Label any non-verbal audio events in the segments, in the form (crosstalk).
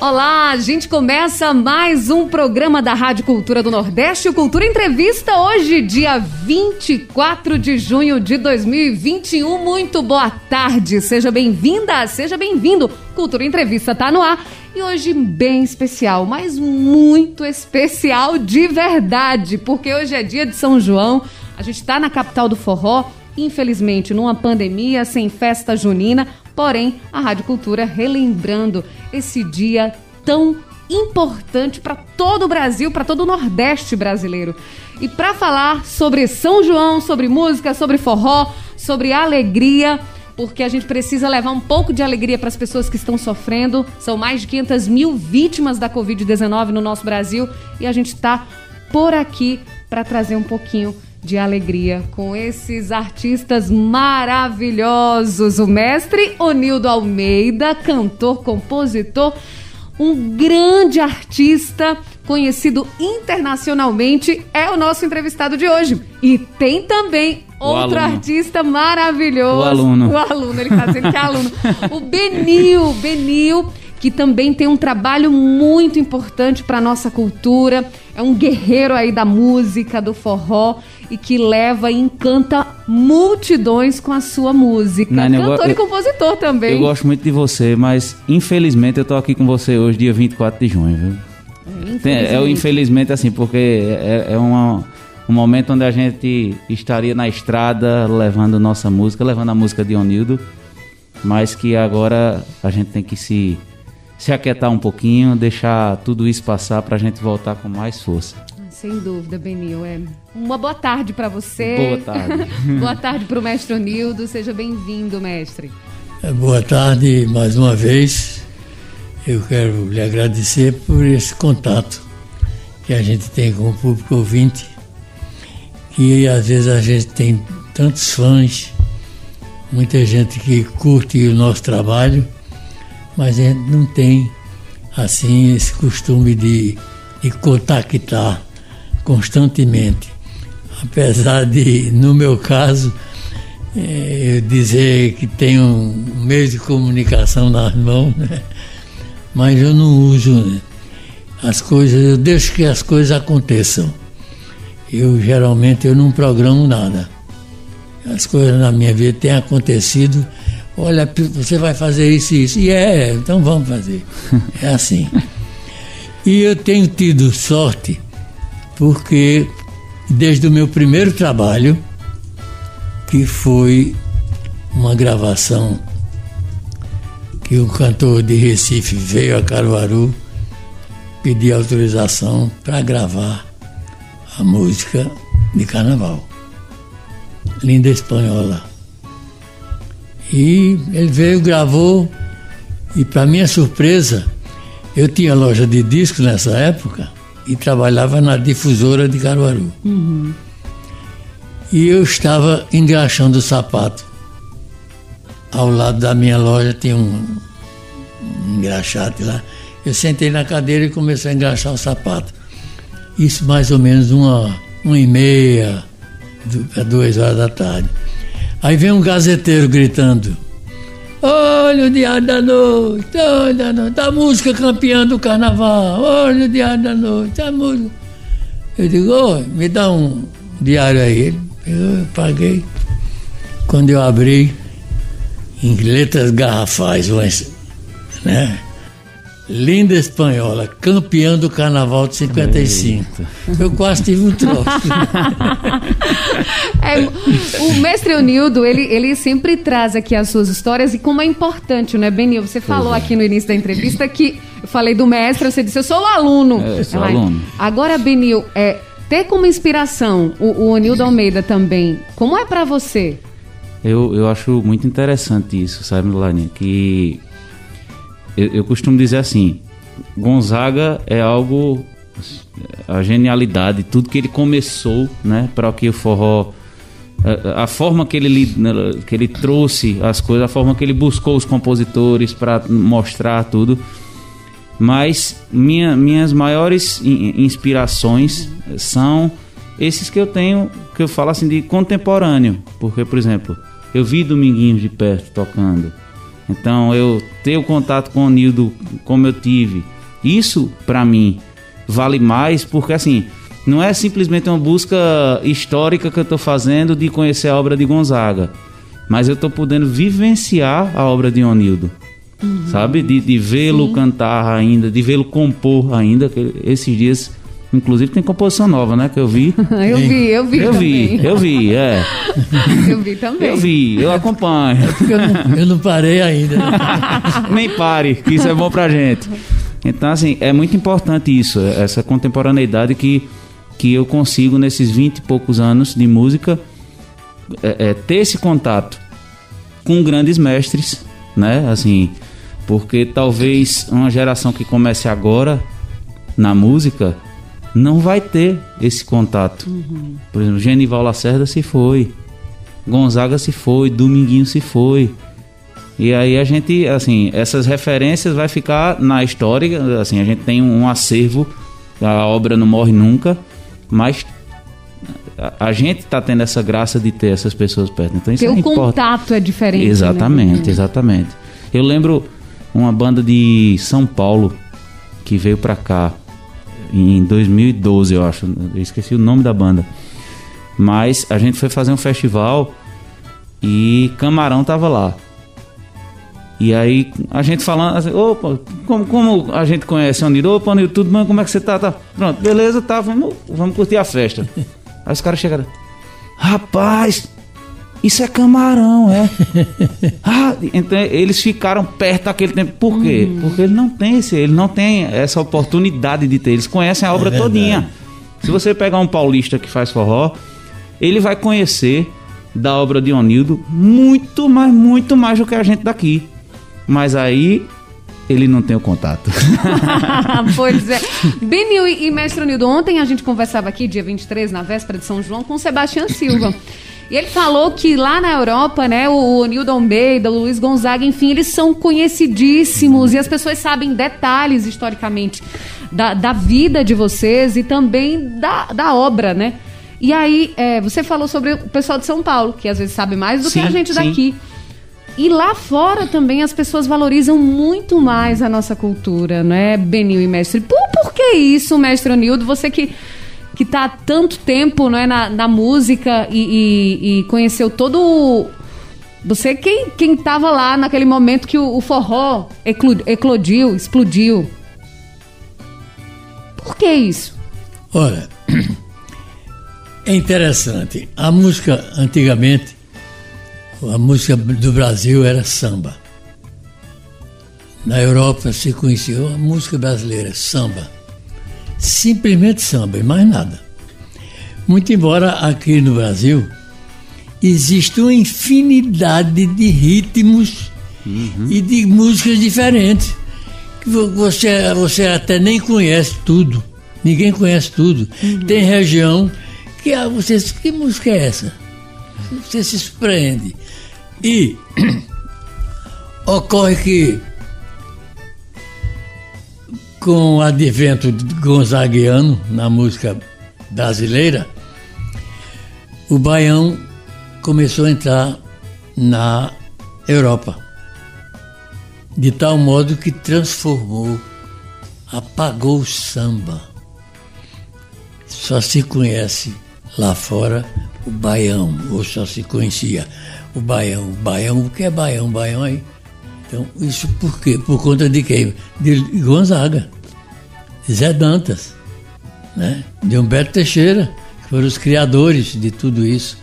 Olá, a gente começa mais um programa da Rádio Cultura do Nordeste, o Cultura Entrevista, hoje, dia 24 de junho de 2021. Muito boa tarde, seja bem-vinda, seja bem-vindo. Cultura Entrevista tá no ar e hoje bem especial, mas muito especial de verdade, porque hoje é dia de São João, a gente tá na capital do forró, infelizmente numa pandemia, sem festa junina, Porém, a Rádio Cultura relembrando esse dia tão importante para todo o Brasil, para todo o Nordeste brasileiro. E para falar sobre São João, sobre música, sobre forró, sobre alegria, porque a gente precisa levar um pouco de alegria para as pessoas que estão sofrendo. São mais de 500 mil vítimas da Covid-19 no nosso Brasil e a gente está por aqui para trazer um pouquinho de alegria com esses artistas maravilhosos. O mestre Onildo Almeida, cantor, compositor, um grande artista conhecido internacionalmente, é o nosso entrevistado de hoje. E tem também outro artista maravilhoso. O aluno. O aluno, ele tá dizendo que é aluno. O Benil, Benil, que também tem um trabalho muito importante para nossa cultura. É um guerreiro aí da música, do forró e que leva e encanta multidões com a sua música. Nani, eu Cantor e eu- compositor também. Eu gosto muito de você, mas infelizmente eu tô aqui com você hoje, dia 24 de junho, viu? Tem- É, o infelizmente assim, porque é, é uma- um momento onde a gente estaria na estrada levando nossa música, levando a música de Onildo, mas que agora a gente tem que se, se aquietar um pouquinho, deixar tudo isso passar pra gente voltar com mais força. Sem dúvida, Benil. É. Uma boa tarde para você. Boa tarde. (laughs) boa tarde para o mestre Onildo. Seja bem-vindo, mestre. É, Boa tarde mais uma vez. Eu quero lhe agradecer por esse contato que a gente tem com o público ouvinte, que às vezes a gente tem tantos fãs, muita gente que curte o nosso trabalho, mas a gente não tem assim esse costume de, de contactar constantemente. Apesar de, no meu caso, eh, eu dizer que tenho um meio de comunicação nas mãos, né? mas eu não uso né? as coisas, eu deixo que as coisas aconteçam. Eu geralmente eu não programo nada. As coisas na minha vida têm acontecido. Olha, você vai fazer isso e isso. E é, então vamos fazer. É assim. (laughs) E eu tenho tido sorte porque desde o meu primeiro trabalho, que foi uma gravação que um cantor de Recife veio a Caruaru pedir autorização para gravar a música de carnaval. Linda Espanhola. E ele veio, gravou, e para minha surpresa, eu tinha loja de discos nessa época e trabalhava na difusora de Caruaru. E eu estava engraxando o sapato. Ao lado da minha loja tinha um, um engraxate lá. Eu sentei na cadeira e comecei a engraxar o sapato. Isso mais ou menos uma, uma e meia, duas horas da tarde. Aí vem um gazeteiro gritando. Olha o Diário da Noite, olha da noite, a música campeã do carnaval, olha o Diário da Noite, a música. Eu digo, "Ô, me dá um diário aí. Eu paguei. Quando eu abri, em letras garrafais, né? Linda espanhola, campeã do carnaval de 55. Eu quase tive um troço. (laughs) É, o mestre Onildo, ele, ele sempre traz aqui as suas histórias e como é importante, né, Benil? Você falou aqui no início da entrevista que eu falei do mestre, você disse, eu sou o aluno. É, eu sou Ela- aluno. Agora, Benil, é, ter como inspiração o, o Onildo Almeida também, como é pra você? Eu, eu acho muito interessante isso, sabe, Melania? Que eu, eu costumo dizer assim: Gonzaga é algo a genialidade, tudo que ele começou, né, para que o forró a, a, forma que ele, né, que ele trouxe as coisas, a forma que ele buscou os compositores para mostrar tudo. Mas minha, minhas maiores inspirações são esses que eu tenho, que eu falo assim de contemporâneo. Porque, por exemplo, eu vi Dominguinhos de perto tocando. Então eu ter o contato com o Nildo como eu tive. Isso, para mim, vale mais porque assim, não é simplesmente uma busca histórica que eu estou fazendo de conhecer a obra de Gonzaga, mas eu estou podendo vivenciar a obra de Onildo. Uhum. Sabe? De, de vê-lo cantar ainda, de vê-lo compor ainda. Que esses dias, inclusive, tem composição nova, né? Que eu vi. (laughs) eu vi, eu vi. Eu também. vi, eu vi, é. eu vi também. Eu vi, eu acompanho. Eu não, eu não parei ainda. (laughs) Nem pare, que isso é bom pra gente. Então, assim, é muito importante isso, essa contemporaneidade que que eu consigo, nesses 20 e poucos anos de música, é, é, ter esse contato com grandes mestres, né? Assim, porque talvez uma geração que comece agora na música não vai ter esse contato. Uhum. Por exemplo, Genival Lacerda se foi, Gonzaga se foi, Dominguinho se foi. E aí a gente, assim, essas referências vai ficar na história, assim, a gente tem um acervo, a obra não morre nunca, mas a gente está tendo essa graça de ter essas pessoas perto. Então isso Teu é contato é diferente. Né? Exatamente, né? exatamente. Eu lembro uma banda de São Paulo que veio para cá em 2012, eu acho. Eu esqueci o nome da banda. Mas a gente foi fazer um festival e Camarão tava lá. E aí a gente falando assim, opa, como, como a gente conhece o Niro, opa, Niro, tudo bem, como é que você tá? tá? Pronto, beleza, tá, vamos, vamos curtir a festa. (laughs) aí os caras chegaram, rapaz, isso é camarão, é? (laughs) ah, então eles ficaram perto daquele tempo. Por quê? Hum. Porque ele não tem esse, ele não tem essa oportunidade de ter. Eles conhecem a obra é todinha. Se você pegar um paulista que faz forró, ele vai conhecer da obra de Onildo muito mais, muito mais do que a gente daqui. Mas aí ele não tem o contato. (laughs) pois é. (laughs) Benil e, Mestre Nildo, ontem a gente conversava aqui, dia 23, na véspera de São João, com o Sebastião Silva. E ele falou que lá na Europa, né, o Nildo Almeida, o Luiz Gonzaga, enfim, eles são conhecidíssimos e as pessoas sabem detalhes historicamente da, da vida de vocês e também da, da obra, né? E aí, é, você falou sobre o pessoal de São Paulo, que às vezes sabe mais do sim, que a gente daqui. Sim. E lá fora também as pessoas valorizam muito mais a nossa cultura, não é, Benil e mestre? Por, por que isso, mestre Onildo? Você que que está há tanto tempo não é, na, na música e, e, e, conheceu todo. Você quem quem estava lá naquele momento que o, o forró eclodiu, explodiu. Por que isso? Olha, (clears throat) é interessante. A música antigamente a música do Brasil era samba. Na Europa se conhecia a música brasileira, samba. Simplesmente samba e mais nada. Muito embora aqui no Brasil exista uma infinidade de ritmos uhum. e de músicas diferentes. Que você, você até nem conhece tudo. Ninguém conhece tudo. Uhum. Tem região que ah, você que música é essa? Você se surpreende. E ocorre que, com o advento gonzaguiano na música brasileira, o baião começou a entrar na Europa, de tal modo que transformou, apagou o samba. Só se conhece lá fora o baião, ou só se conhecia o baião. Baião, o que é baião? Baião aí. Então, isso por quê? Por conta de quem? De Gonzaga, Zé Dantas, né? de Humberto Teixeira, que foram os criadores de tudo isso.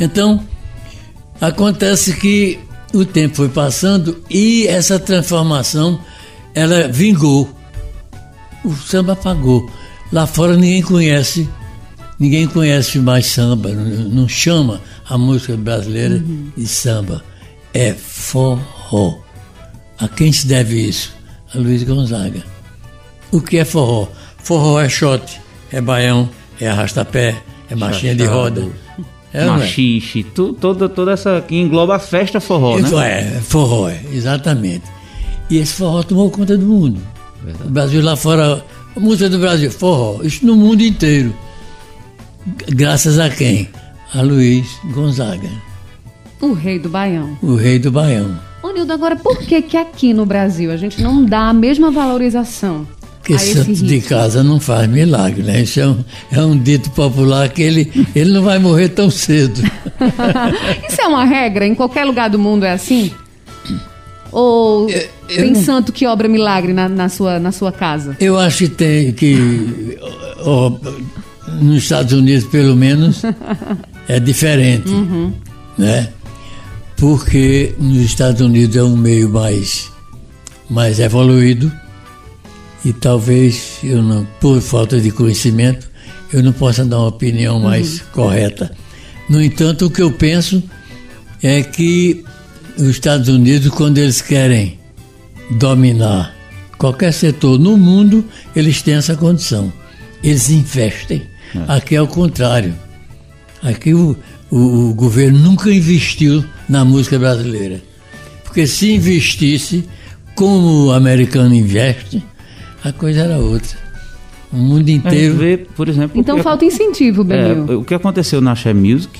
Então, acontece que o tempo foi passando e essa transformação, ela vingou. O samba apagou. Lá fora ninguém conhece, ninguém conhece mais samba, não, chama a música brasileira uhum. de samba. É forró. A quem se deve isso? A Luiz Gonzaga. O que é forró? Forró é shot, é baião, é arrastapé, é marchinha de roda. É, Machixe, tu, toda, toda essa que engloba a festa forró, né? É, forró, é, exatamente. E esse forró tomou conta do mundo. Verdade. O Brasil lá fora, a música do Brasil, forró, isso no mundo inteiro. Graças a quem? A Luiz Gonzaga. O rei do Baião. O rei do Baião. Ô Nildo, agora por que que aqui no Brasil a gente não dá a mesma valorização porque santo de casa não faz milagre, né? Isso é um, é um dito popular que ele, ele não vai morrer tão cedo. (laughs) Isso é uma regra? Em qualquer lugar do mundo é assim? Ou eu, eu tem não... santo que obra milagre na, na, sua, na sua casa? Eu acho que tem que. Nos Estados Unidos, pelo menos, é diferente. Uhum. Né? Porque nos Estados Unidos é um meio mais, mais evoluído e talvez eu não, por falta de conhecimento, eu não possa dar uma opinião uhum. mais correta. No entanto, o que eu penso é que os Estados Unidos, quando eles querem dominar qualquer setor no mundo, eles têm essa condição. Eles investem. É. Aqui é o contrário. Aqui o, o, o governo nunca investiu na música brasileira. Porque se investisse, como o americano investe, a coisa era outra. O mundo inteiro. Vê, por exemplo. Então falta incentivo, Benil. É, o que aconteceu na Share Music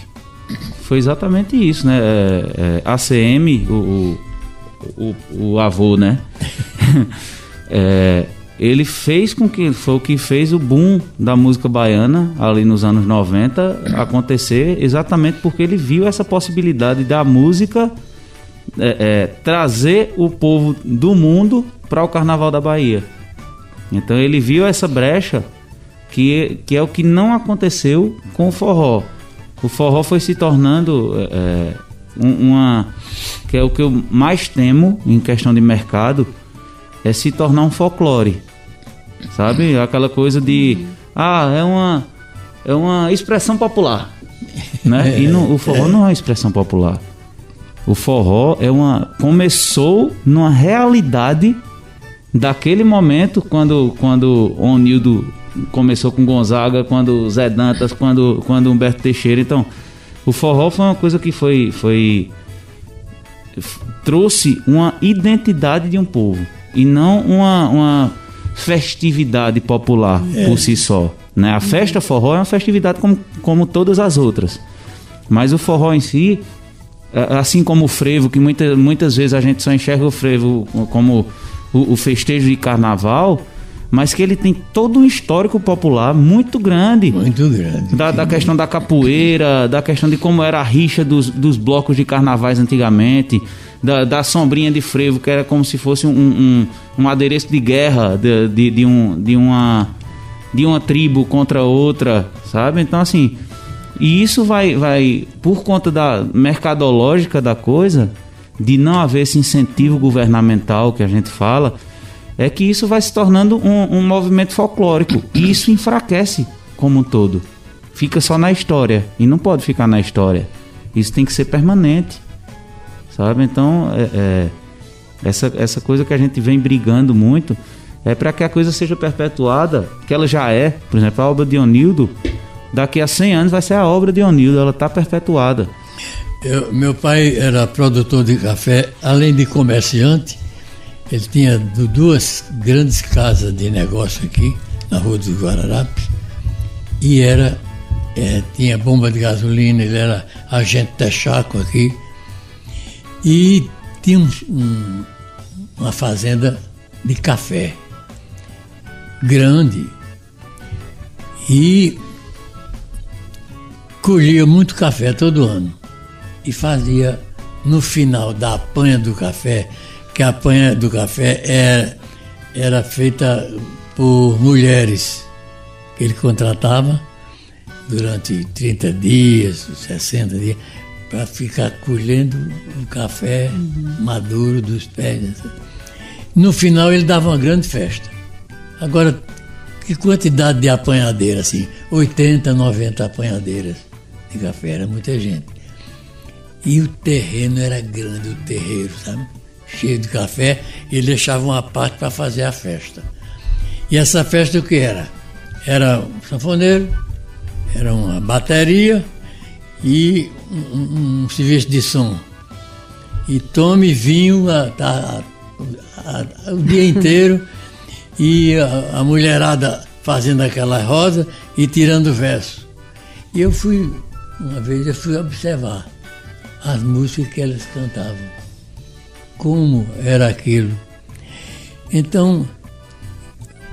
foi exatamente isso, né? É, é, ACM, o, o, o, avô, né? (laughs) é, ele fez com que foi o que fez o boom da música baiana ali nos anos 90 acontecer exatamente porque ele viu essa possibilidade da música é, é, trazer o povo do mundo para o Carnaval da Bahia. Então ele viu essa brecha que, que é o que não aconteceu com o forró. O forró foi se tornando é, uma. que é o que eu mais temo em questão de mercado, é se tornar um folclore. Sabe? Aquela coisa de. Ah, é uma. É uma expressão popular. Né? (laughs) E no, o forró não é uma expressão popular. O forró é uma. começou numa realidade daquele momento, quando, quando o Nildo começou com Gonzaga, quando Zé Dantas, quando, quando Humberto Teixeira. Então, o forró foi uma coisa que foi, foi trouxe uma identidade de um povo e não uma, uma festividade popular é. por si só. Né? A festa forró é uma festividade como, como todas as outras. Mas o forró em si, assim como o frevo, que muita, muitas vezes a gente só enxerga o frevo como o, o festejo de carnaval, mas que ele tem todo um histórico popular muito grande. Muito grande. Da, da questão da capoeira, da questão de como era a rixa dos, dos blocos de carnavais antigamente, da, da sombrinha de frevo, que era como se fosse um, um, um adereço de guerra de, de, de, um, de, uma, de uma tribo contra outra, sabe? Então, assim, e isso vai, vai por conta da mercadológica da coisa, de não haver esse incentivo governamental que a gente fala, é que isso vai se tornando um, um movimento folclórico. E isso enfraquece como um todo. Fica só na história. E não pode ficar na história. Isso tem que ser permanente. Sabe? Então, é, é, essa, essa coisa que a gente vem brigando muito é para que a coisa seja perpetuada, que ela já é. Por exemplo, a obra de Onildo, daqui a 100 anos vai ser a obra de Onildo, ela está perpetuada. Eu, meu pai era produtor de café, além de comerciante, ele tinha duas grandes casas de negócio aqui, na rua do Guararapes, e era, é, tinha bomba de gasolina, ele era agente Texaco aqui, e tinha um, um, uma fazenda de café grande. E colhia muito café todo ano e fazia no final da apanha do café, que a apanha do café era, era feita por mulheres que ele contratava durante 30 dias, 60 dias, para ficar colhendo o café uhum. maduro dos pés. No final ele dava uma grande festa. Agora, que quantidade de apanhadeiras, assim? 80, 90 apanhadeiras de café, era muita gente. E o terreno era grande, o terreiro, sabe? Cheio de café, e ele deixava uma parte para fazer a festa. E essa festa o que era? Era um sanfoneiro, era uma bateria e um, um, serviço de som. E tome vinho a, a, a, o dia inteiro e a, mulherada fazendo aquela rosa e tirando verso. E eu fui, uma vez eu fui observar as músicas que elas cantavam. Como era aquilo. Então,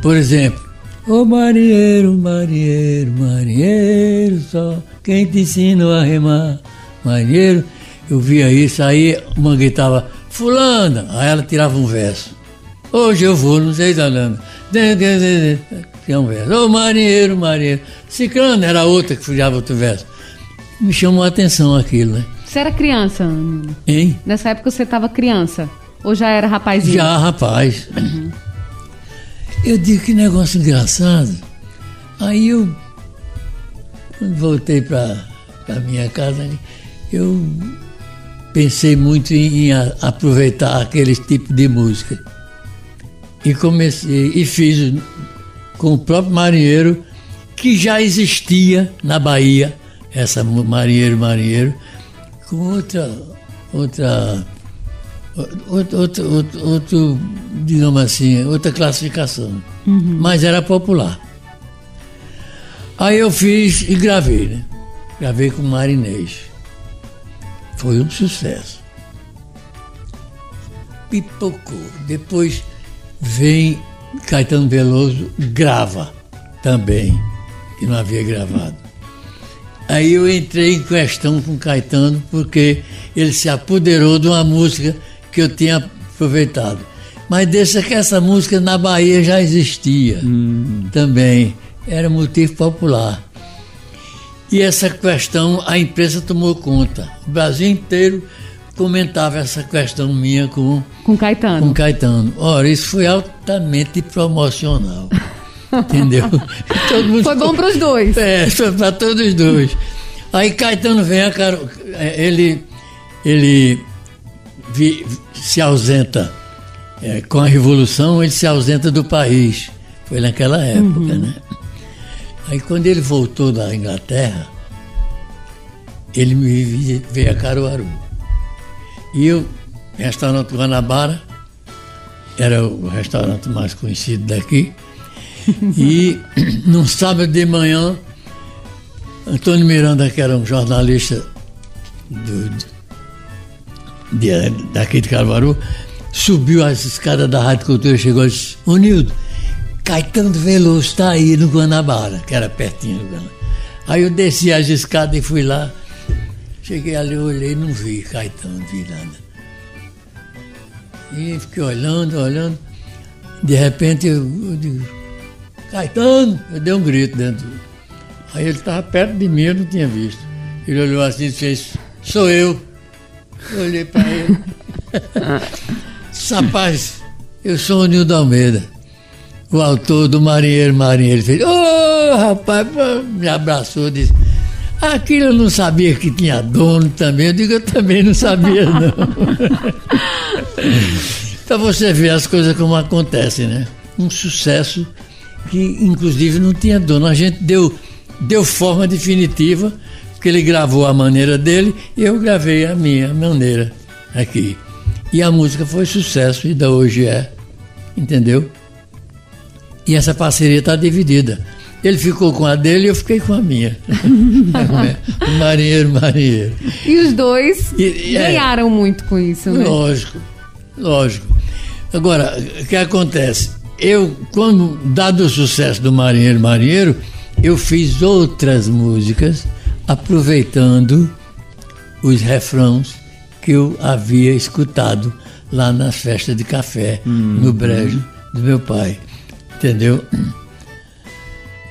por exemplo, Ô oh, marinheiro, marinheiro, marinheiro, só quem te ensina a remar, marinheiro. Eu via isso, aí uma gritava, fulana, aí ela tirava um verso. Hoje eu vou, não sei falando. Tinha um verso. Ô oh, marinheiro, marinheiro. Ciclano era outra que fujava outro verso. Me chamou a atenção aquilo, né? Você era criança? Hein? Nessa época você estava criança? Ou já era rapazinho? Já, rapaz. Uhum. Eu digo que negócio engraçado. Aí eu, quando voltei para a minha casa, eu pensei muito em, em aproveitar aquele tipo de música. E comecei, e fiz com o próprio marinheiro, que já existia na Bahia, essa marinheiro, marinheiro, com outra, outra outro, outro, digamos assim, outra classificação. Uhum. Mas era popular. Aí eu fiz e gravei, né? Gravei com Marinês. Foi um sucesso. Pipocou. Depois vem Caetano Veloso, grava também, que não havia gravado. Aí eu entrei em questão com Caetano porque ele se apoderou de uma música que eu tinha aproveitado. Mas deixa que essa música na Bahia já existia hum. também. Era motivo popular. E essa questão a imprensa tomou conta. O Brasil inteiro comentava essa questão minha com, com Caetano. Com Caetano. Ora, isso foi altamente promocional. (laughs) entendeu? foi bom para os dois. É, foi para todos os dois. Aí Caetano vem, é, ele, ele vi, se ausenta é, com a Revolução, ele se ausenta do país. Foi naquela época, uhum. né? Aí quando ele voltou da Inglaterra, ele me veio a Caruaru. E eu, restaurante Guanabara, era o restaurante mais conhecido daqui. (laughs) e (clears throat) num sábado de manhã, Antônio Miranda, que era um jornalista do, de, daqui de Caruaru, subiu as escadas da Rádio Cultura chegou e disse, ô Nildo, Caetano Veloso está aí no Guanabara, que era pertinho do Guanabara. Aí eu desci as escadas e fui lá. Cheguei ali, olhei não vi Caetano, não vi nada. E fiquei olhando, olhando. De repente eu, eu digo, Caetano! Eu dei um grito dentro. Aí ele estava perto de mim, eu não tinha visto. Ele olhou assim e fez, sou eu. Eu olhei para ele. (laughs) Rapaz, eu sou o Nildo Almeida, o autor do Marinheiro Marinheiro. Ele fez, ô oh, rapaz, me abraçou, disse. Aquilo eu não sabia que tinha dono também. Eu digo, eu também não sabia, não. (laughs) então você vê as coisas como acontecem, né? Um sucesso que, inclusive, não tinha dono. A gente deu, deu forma definitiva porque ele gravou a maneira dele e eu gravei a minha maneira aqui. E a música foi sucesso e da hoje é, entendeu? E essa parceria está dividida. Ele ficou com a dele e eu fiquei com a minha. (laughs) marinheiro, marinheiro. E os dois e, é. ganharam é, muito com isso, né? Lógico, lógico. Agora, o que acontece? Eu, quando, dado o sucesso do Marinheiro, Marinheiro, eu fiz outras músicas aproveitando os refrãos que eu havia escutado lá nas festas de café, hum. no brejo do meu pai. Entendeu?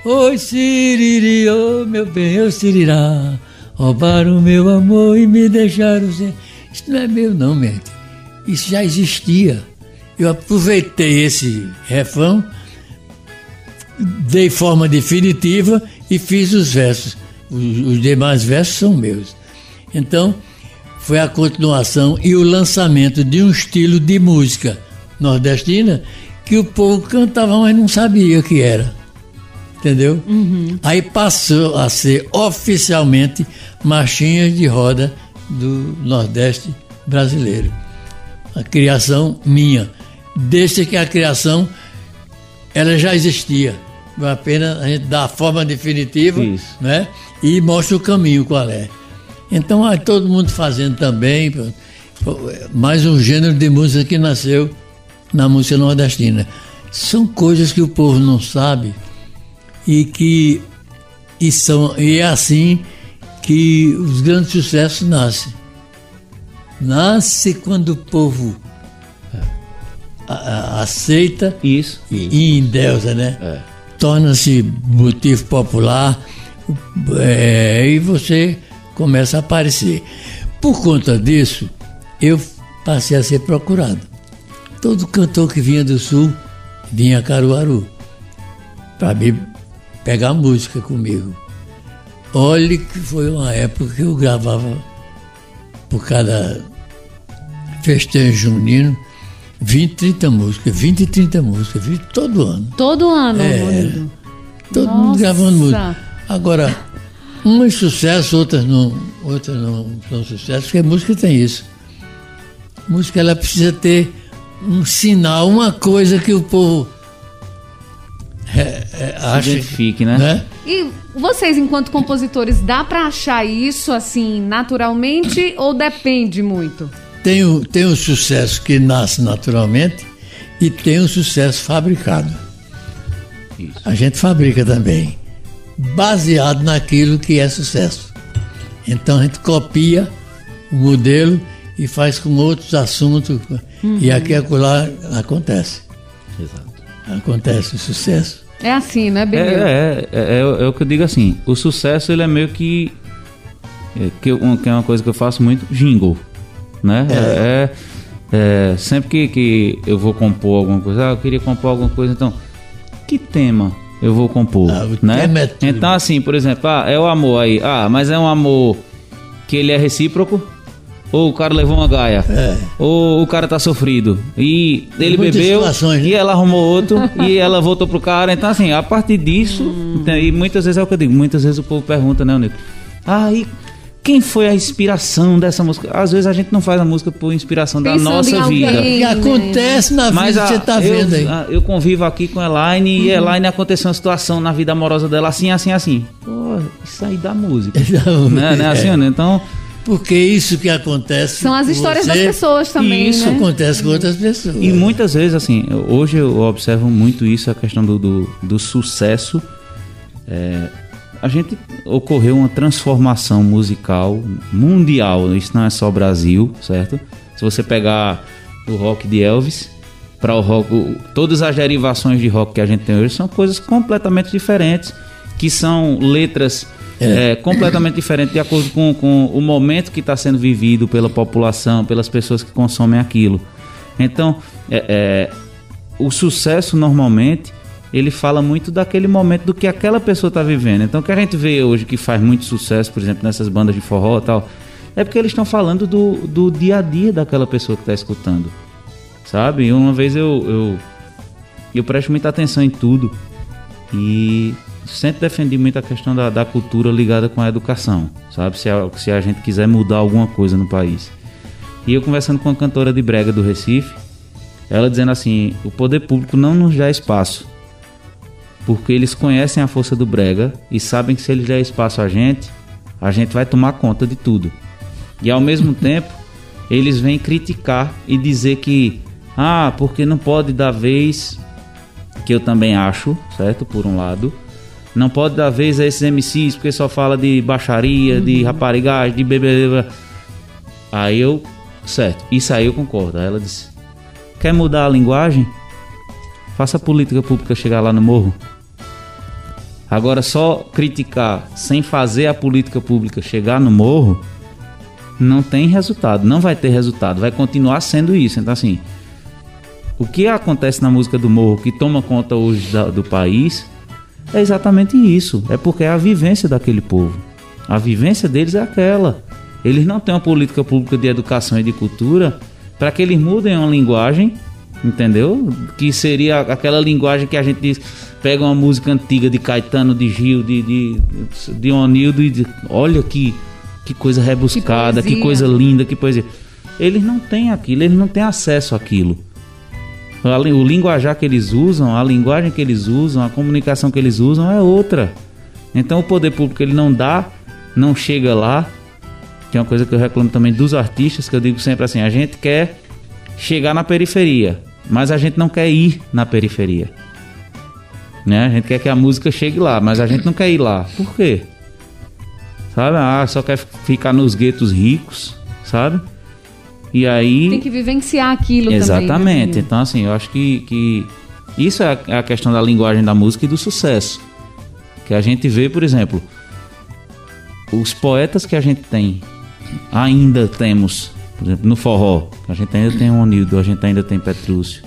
Oi, Siriri, oh meu bem, ô Sirirá, roubaram o meu amor e me deixaram sem. Isso não é meu, não, mente. Isso já existia. Eu aproveitei esse refrão, dei forma definitiva e fiz os versos. Os, os demais versos são meus. Então, foi a continuação e o lançamento de um estilo de música nordestina que o povo cantava, mas não sabia o que era. Entendeu? Aí passou a ser oficialmente marchinhas de roda do Nordeste brasileiro. A criação minha. Desde que a criação ela já existia. Vale a pena a gente dar a forma definitiva Isso. né? e mostra o caminho qual é. Então, aí todo mundo fazendo também. Mais um gênero de música que nasceu na música nordestina. São coisas que o povo não sabe e que e são e é assim que os grandes sucessos nascem. Nasce quando o povo a- a- aceita Isso. e endeusa, né? É. Torna-se motivo popular é, e você começa a aparecer. Por conta disso, eu passei a ser procurado. Todo cantor que vinha do sul vinha a Caruaru para me pegar música comigo. Olhe que foi uma época que eu gravava por cada festejo junino 20, 30 músicas, 20 e 30 músicas, 20, todo ano. Todo ano, É. Todo Nossa. mundo gravando música. Agora, umas sucesso, outras não, outras não são sucesso, porque a música tem isso. A música ela precisa ter um sinal, uma coisa que o povo é, é, acha. identifique, né? né? E vocês, enquanto compositores, dá pra achar isso assim naturalmente ou depende muito? Tem o, tem o sucesso que nasce naturalmente e tem o sucesso fabricado. Isso. A gente fabrica também, baseado naquilo que é sucesso. Então a gente copia o modelo e faz com outros assuntos. E aqui e acolá acontece. Exato. Acontece o sucesso. É assim, né, É, Benil? é, é, é, é o que eu digo assim, o sucesso ele é meio que é, que, é uma coisa que eu faço muito, jingle, né? É, é, sempre que, que eu vou compor alguma coisa, ah, eu queria compor alguma coisa, então, que tema eu vou compor, Ah, né? é então assim, por exemplo, ah, é o amor aí, ah, mas é um amor que ele é recíproco, ou o cara levou uma gaia, É. ou o cara tá sofrido, e ele bebeu, né? e ela arrumou outro (laughs) e ela voltou pro cara. Então, assim, a partir disso, então, e muitas vezes é o que eu digo, muitas vezes o povo pergunta, né, Nico? Ah, e quem foi a inspiração dessa música? Às vezes a gente não faz a música por inspiração da Pensando nossa em alguém. vida. Que acontece na Mas vida, a- você está eu, vendo aí. a- eu convivo aqui com a Elaine e a Elaine aconteceu uma situação na vida amorosa dela assim, assim, assim. Pô, isso aí (laughs) dá música. né, né, assim, É. né? Então, Porque isso que acontece. São as com histórias você, das pessoas também, Isso né? acontece com outras pessoas. E muitas vezes, assim, hoje eu observo muito isso, a questão do, do, do sucesso. É, a gente ocorreu uma transformação musical mundial, isso não é só Brasil, certo? Se você pegar o rock de Elvis para o rock, o- todas as derivações de rock que a gente tem hoje são coisas completamente diferentes, que são letras é, completamente diferentes de acordo com, com o momento que está sendo vivido pela população, pelas pessoas que consomem aquilo. Então, é, é, o sucesso normalmente ele fala muito daquele momento do que aquela pessoa está vivendo. Então, o que a gente vê hoje que faz muito sucesso, por exemplo, nessas bandas de forró e tal, é porque eles estão falando do, do dia a dia daquela pessoa que está escutando. Sabe? E uma vez eu, eu, eu presto muita atenção em tudo e sempre defendi muito a questão da, da cultura ligada com a educação, sabe? Se a, se a gente quiser mudar alguma coisa no país. E eu conversando com uma cantora de brega do Recife, ela dizendo assim: o poder público não nos dá espaço, porque eles conhecem a força do brega e sabem que se eles der espaço a gente, a gente vai tomar conta de tudo. E ao mesmo (laughs) tempo, eles vêm criticar e dizer que, ah, porque não pode dar vez, que eu também acho, certo? Por um lado. Não pode dar vez a esses MCs porque só fala de baixaria, de raparigagem, de bebê. Aí eu, certo, isso aí eu concordo. Aí ela disse: quer mudar a linguagem? Faça a política pública chegar lá no morro. Agora, só criticar sem fazer a política pública chegar no morro, não tem resultado, não vai ter resultado, vai continuar sendo isso. Então, assim, o que acontece na música do morro que toma conta hoje da- do país é exatamente isso. É porque é a vivência daquele povo. A vivência deles é aquela. Eles não têm uma política pública de educação e de cultura para que eles mudem uma linguagem Entendeu? Que seria aquela linguagem que a gente diz, pega uma música antiga de Caetano, de Gil, de, de, de Onildo e diz, olha que, que coisa rebuscada, que, que coisa linda, que poesia. Eles não têm aquilo, eles não têm acesso àquilo. O linguajar que eles usam, a linguagem que eles usam, a comunicação que eles usam é outra. Então o poder público ele não dá, não chega lá. Que é uma coisa que eu reclamo também dos artistas, que eu digo sempre assim, a gente quer chegar na periferia, mas a gente não quer ir na periferia. Né? A gente quer que a música chegue lá, mas a gente não quer ir lá. Por quê? Sabe? Ah, só quer ficar nos guetos ricos, sabe? E aí. Tem que vivenciar aquilo Exatamente. também. Exatamente. Né? Então, assim, eu acho que, que isso é a questão da linguagem da música e do sucesso. Que a gente vê, por exemplo, os poetas que a gente tem, ainda temos, por exemplo, no forró, a gente ainda tem o Onildo, a gente ainda tem Petrúcio,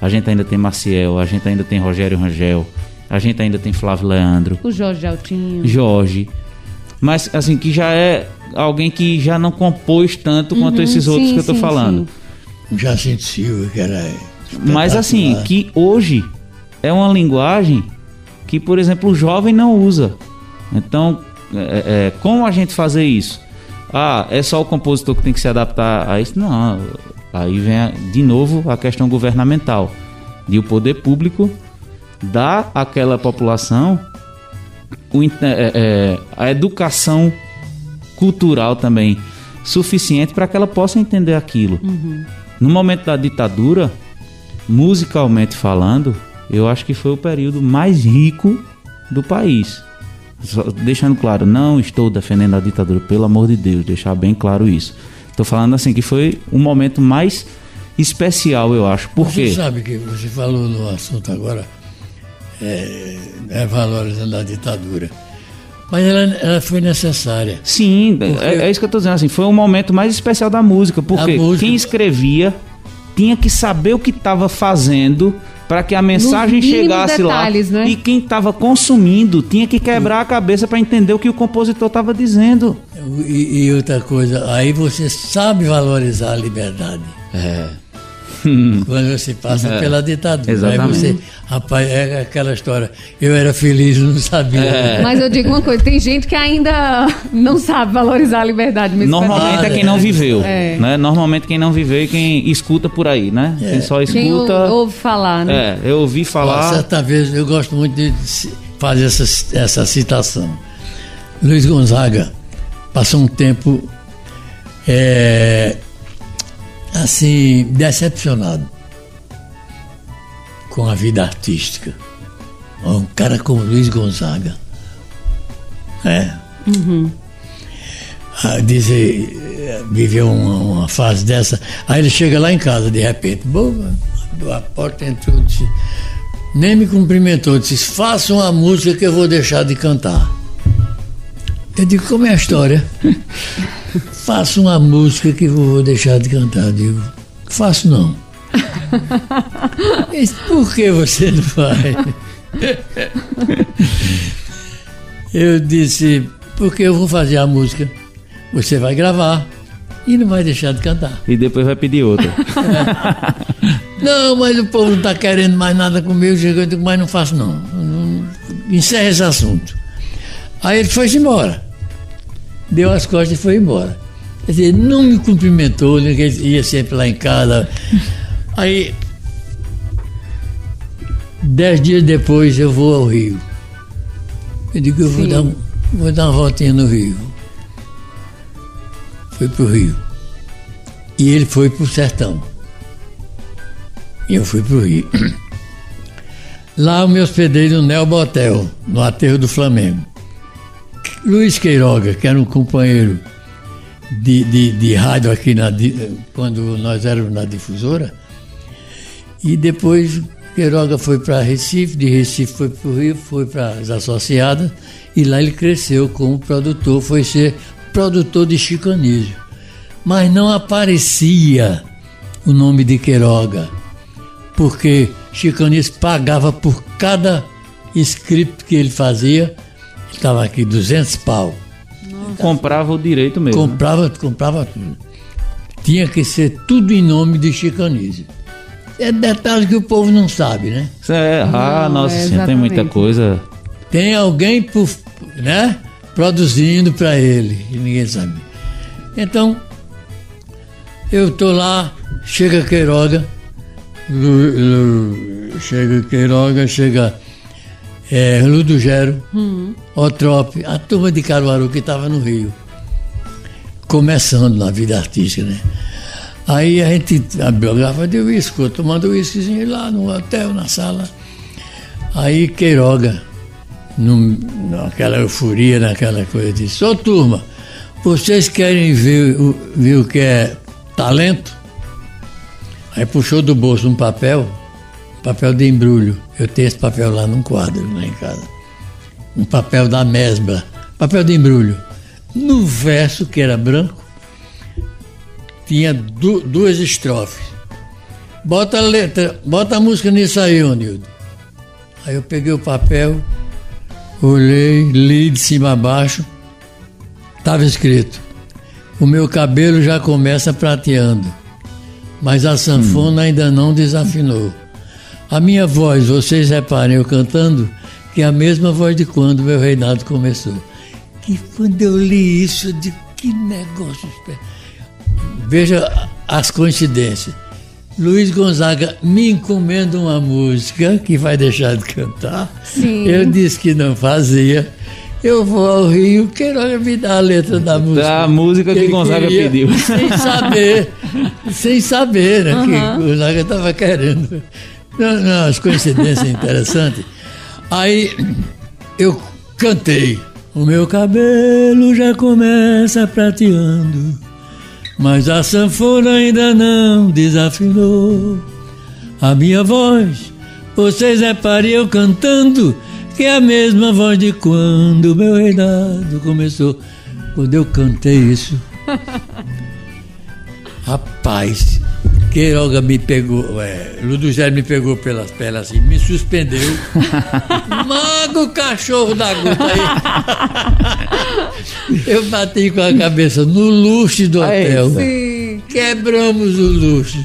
a gente ainda tem Maciel, a gente ainda tem Rogério Rangel, a gente ainda tem Flávio Leandro. O Jorge Altinho. Jorge. Mas, assim, que já é alguém que já não compôs tanto quanto uhum, esses outros sim, que eu tô sim, falando. Sim. Jacinto Silva, que era. Mas, assim, que hoje é uma linguagem que, por exemplo, o jovem não usa. Então, é, é, como a gente fazer isso? Ah, é só o compositor que tem que se adaptar a isso? Não. Aí vem de novo a questão governamental. De o poder público dar àquela população o, é, é, a educação cultural também suficiente para que ela possa entender aquilo. Uhum. No momento da ditadura, musicalmente falando, eu acho que foi o período mais rico do país. Deixando claro, não estou defendendo a ditadura, pelo amor de Deus, deixar bem claro isso. Estou falando assim que foi o momento mais especial, eu acho. Por você quê? sabe que você falou no assunto agora, é, é valorizando a ditadura. Mas ela, ela, foi necessária. Sim, é, é, isso que eu estou dizendo. Assim, foi o momento mais especial da música, porque música... quem escrevia tinha que saber o que estava fazendo para que a mensagem chegasse detalhes, lá. Né? E quem estava consumindo tinha que quebrar a cabeça para entender o que o compositor estava dizendo. E, e, outra coisa, aí você sabe valorizar a liberdade. É. (laughs) Quando você passa é. pela ditadura. Exatamente. Aí você, rapaz, é aquela história. Eu era feliz, não sabia. É. Mas eu digo uma coisa: tem gente que ainda não sabe valorizar a liberdade. Normalmente é quem não viveu. É. Né? Normalmente quem não viveu e quem escuta por aí, né? É. Quem só escuta. Quem ouve falar, né? É, eu ouvi falar. certa vez eu gosto muito de fazer essa, essa citação. Luiz Gonzaga passou um tempo é, assim, decepcionado com a vida artística. Um cara como Luiz Gonzaga. É. Uhum. Ah, dizer, viveu uma, uma, fase dessa. Aí ele chega lá em casa, de repente, boa, a porta entrou, disse, nem me cumprimentou, disse, faça uma música que eu vou deixar de cantar. Eu digo, como é a história? (laughs) Faça uma música que eu vou deixar de cantar. Eu digo, faço não. (laughs) Por que você não faz? Eu disse, porque eu vou fazer a música. Você vai gravar e não vai deixar de cantar. E depois vai pedir outra. (laughs) Não, mas o povo não está querendo mais nada comigo. Eu digo, mas não faço não. Encerra esse assunto. Aí ele foi embora. Deu as costas e foi embora. Quer dizer, não me cumprimentou, ele ia sempre lá em casa. (laughs) Aí, dez dias depois, eu vou ao Rio. Eu digo, eu vou dar, vou dar uma voltinha no Rio. Foi para o Rio. E ele foi para o sertão. E eu fui para (clears throat) o Rio. Lá eu me hospedei no Neo Botel, no aterro do Flamengo. Luiz Queiroga, que era um companheiro de, de, de rádio aqui na, quando nós éramos na difusora, e depois Queiroga foi para Recife, de Recife foi para o Rio, foi para as associadas, e lá ele cresceu como produtor, foi ser produtor de Chico Anísio. Mas não aparecia o nome de Queiroga, porque Chico Anísio pagava por cada script que ele fazia estava aqui 200 pau. Nossa. Comprava o direito mesmo. Né? Comprava, comprava tudo. Tinha que ser tudo em nome de Chicanísio. é detalhe que o povo não sabe, né? Isso é, ah, Não, nossa é senhora, tem muita coisa. Tem alguém por, né, produzindo para ele e ninguém sabe. Então, eu tô lá, chega Queiroga, chega Queiroga, chega é, Ludo Gero, Otrope, a turma de Caruaru que estava no Rio, começando na vida artística, né? Aí a gente a garrafa de uísque, eu tomando uísquezinho lá no hotel, na sala. Aí Queiroga, num, naquela euforia, naquela coisa, disse, ô turma, vocês querem ver, ver o que é talento? Aí puxou do bolso um papel, papel de embrulho. Eu tenho esse papel lá num quadro, lá em casa. Um papel da mesbla, papel de embrulho. No verso, que era branco, tinha du- duas estrofes. Bota a letra, bota a música nisso aí, ô Nildo. Aí eu peguei o papel, olhei, li de cima a baixo, estava escrito: O meu cabelo já começa prateando, mas a sanfona ainda não desafinou. A minha voz, vocês reparem eu cantando, que é a mesma voz de quando meu reinado começou. Que quando eu li isso, eu digo, que negócio. Veja as coincidências. Luiz Gonzaga me encomenda uma música que vai deixar de cantar. Sim. Eu disse que não fazia. Eu vou ao Rio, Queiroga me dá a letra da música. Da música que ele Gonzaga queria, pediu. Sem saber. sem saber, né? Que Gonzaga estava querendo. Não, não, as coincidências interessantes. Aí eu cantei. O meu cabelo já começa prateando, mas a sanfona ainda não desafinou. A minha voz, vocês reparem eu cantando, que é a mesma voz de quando o meu reinado começou. Quando eu cantei isso, (laughs) rapaz, Queiroga me pegou, é, Ludogério me pegou pelas pernas assim, me suspendeu. (laughs) Manda o cachorro da gota aí. Eu bati com a cabeça no luxo do hotel. Sim. Quebramos o luxo.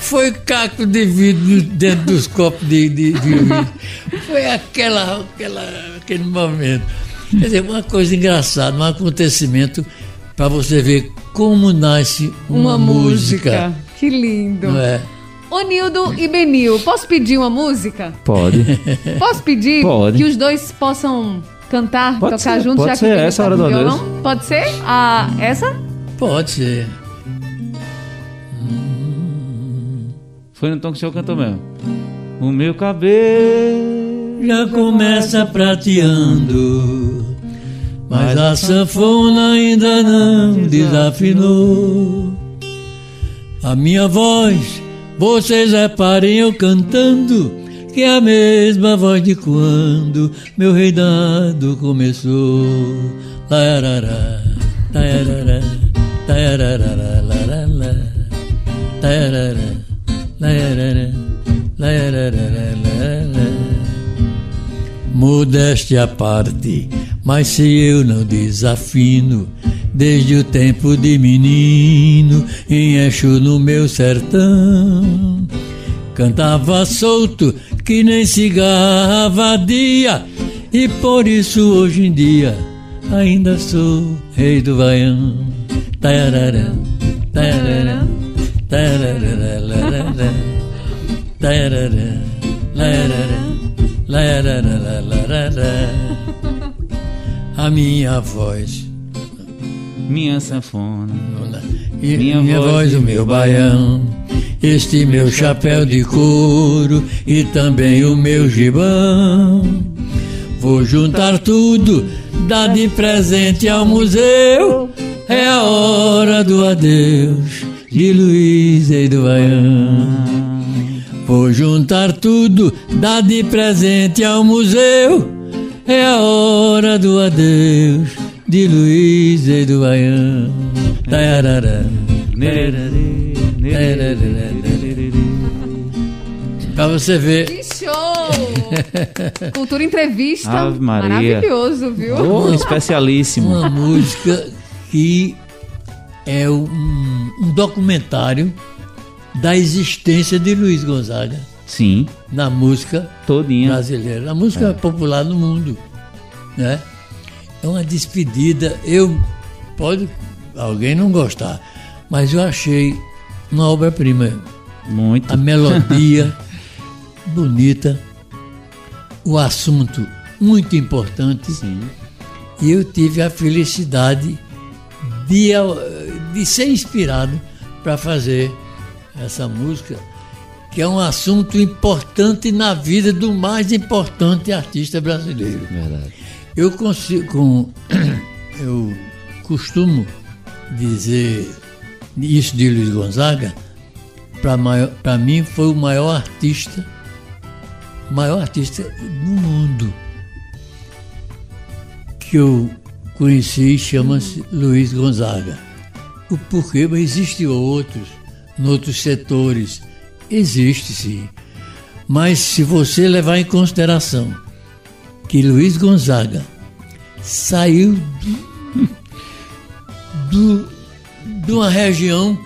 Foi caco de vidro dentro dos copos de, de, de vidro. Foi aquela, aquela, aquele momento. Quer dizer, uma coisa engraçada, um acontecimento para você ver como nasce uma, Uma, música. Que lindo. Não é? Ô Nildo e Benil, posso pedir uma música? Pode. (laughs) Posso pedir Pode. que os dois possam cantar, Pode tocar ser, juntos, pode já ser, que Benil essa tá hora do violão? adeus. Pode ser? Ah, essa? Pode ser. Foi no tom que o senhor cantou mesmo. O meu cabelo. Já começa prateando, mas a sanfona ainda não desafinou. A minha voz, vocês reparem eu cantando, que é a mesma voz de quando meu reinado começou. Larará, tarará, tarará, larará, tarará, larará, larará, larará. Modéstia à parte, mas se eu não desafino, desde o tempo de menino, em Exu no meu sertão, cantava solto que nem cigarra vadia, e por isso hoje em dia ainda sou rei do vaião. Tarará, tarará, tarará, larará, tarará, larará. Larararararará. A minha voz, Minha sanfona. e Minha minha, voz voz, o meu baião, este meu chapéu de couro e também o meu gibão. Vou juntar tudo, dar de presente ao museu. É a hora do adeus de Luiz e do Baião. Vou juntar tudo, dar de presente ao museu. É a hora do adeus de Luiz e do. Tarará, Pra você ver, Que show! Cultura Entrevista. Ave Maria. Maravilhoso, viu? Oh, especialíssimo. uma música que é um, um documentário da existência de Luiz Gonzaga Sim, na música todinha. brasileira, na música popular no mundo. Né? É uma despedida. Eu pode alguém não gostar, mas eu achei uma obra-prima. Muito. A melodia (laughs) bonita, o assunto muito importante. Sim. E eu tive a felicidade de, de ser inspirado para fazer essa música, que é um assunto importante na vida do mais importante artista brasileiro. Verdade. Eu consigo, (clears throat) eu costumo dizer isso de Luiz Gonzaga, para mim foi o maior artista, maior artista do mundo que eu conheci chama-se Luiz Gonzaga. O porquê, mas existem outros, outros setores. Existe sim. Mas se você levar em consideração que Luiz Gonzaga saiu do, do, de uma região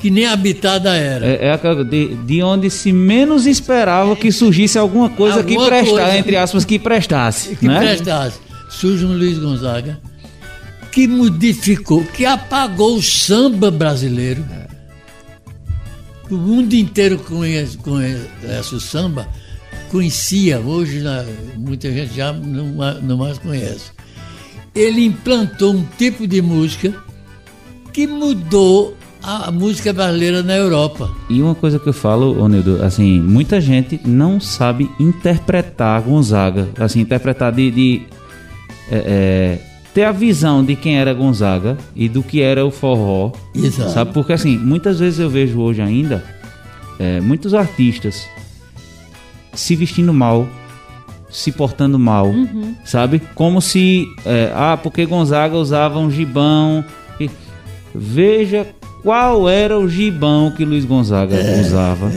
que nem habitada era. É, é de, de onde se menos esperava que surgisse alguma coisa Alguma que prestasse, entre aspas, que prestasse. que né? prestasse. Surge um Luiz Gonzaga que modificou, que apagou o samba brasileiro. O mundo inteiro conhece, conhece o samba, conhecia, hoje muita gente já não, ma- não mais conhece. Ele implantou um tipo de música que mudou a, música brasileira na Europa. E uma coisa que eu falo, ô Nildo, assim, muita gente não sabe interpretar Gonzaga. Assim, interpretar de. de, é, é, ter a visão de quem era Gonzaga e do que era o forró. Exato. Sabe? Porque assim, muitas vezes eu vejo hoje ainda é, muitos artistas se vestindo mal, se portando mal, sabe? Como se. é, ah, porque Gonzaga usava um gibão. E- veja qual era o gibão que Luiz Gonzaga usava.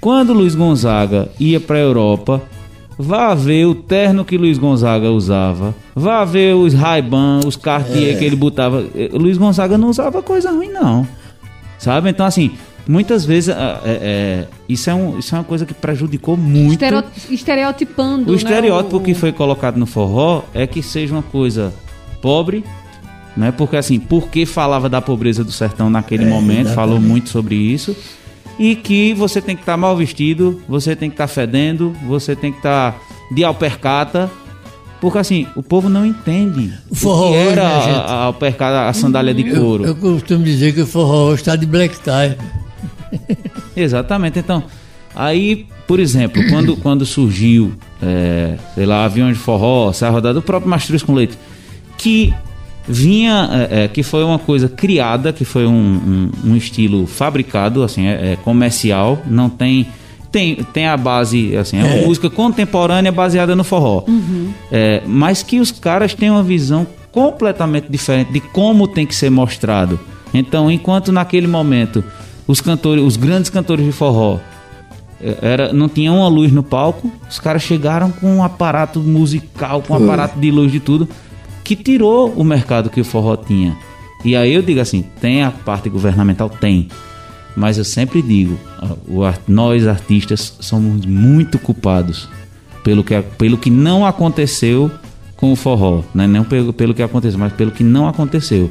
Quando Luiz Gonzaga ia para Europa, vá ver o terno que Luiz Gonzaga usava, vá ver os Ray-Ban, os Cartier que ele botava. Luiz Gonzaga não usava coisa ruim, não. Sabe? Então, assim, muitas vezes ah, é- é, isso, é um, isso é uma coisa que prejudicou muito. Estereo- estereotipando. O né, estereótipo o- que foi colocado no forró é que seja uma coisa pobre, né? Porque assim, porque falava da pobreza do sertão naquele momento, falou exatamente. muito sobre isso. E que você tem que estar mal vestido, você tem que estar fedendo, você tem que estar de alpercata. Porque assim, o povo não entende O forró que hoje, era né, gente? a, a alpercata, a sandália de Eu, couro. eu costumo dizer que o forró hoje está de black tie. (laughs) Exatamente. Então, aí, por exemplo, quando, (coughs) quando surgiu, é, sei lá, aviões de forró, sai rodada, o próprio Mastruz com Leite, que vinha, é, é, que foi uma coisa criada, que foi um, um, um estilo fabricado, assim, é, é comercial, não tem... Tem, tem a base, assim, é uma música contemporânea baseada no forró. É, mas que os caras têm uma visão completamente diferente de como tem que ser mostrado. Então, enquanto naquele momento os cantores, os grandes cantores de forró eh, era, não tinha uma luz no palco, os caras chegaram com um aparato musical, com um aparato de luz de tudo, que tirou o mercado que o forró tinha. E aí eu digo assim, tem a parte governamental? Tem. Mas eu sempre digo, nós artistas somos muito culpados pelo que, pelo que não aconteceu com o forró. Né? Não pelo, pelo que aconteceu, mas pelo que não aconteceu.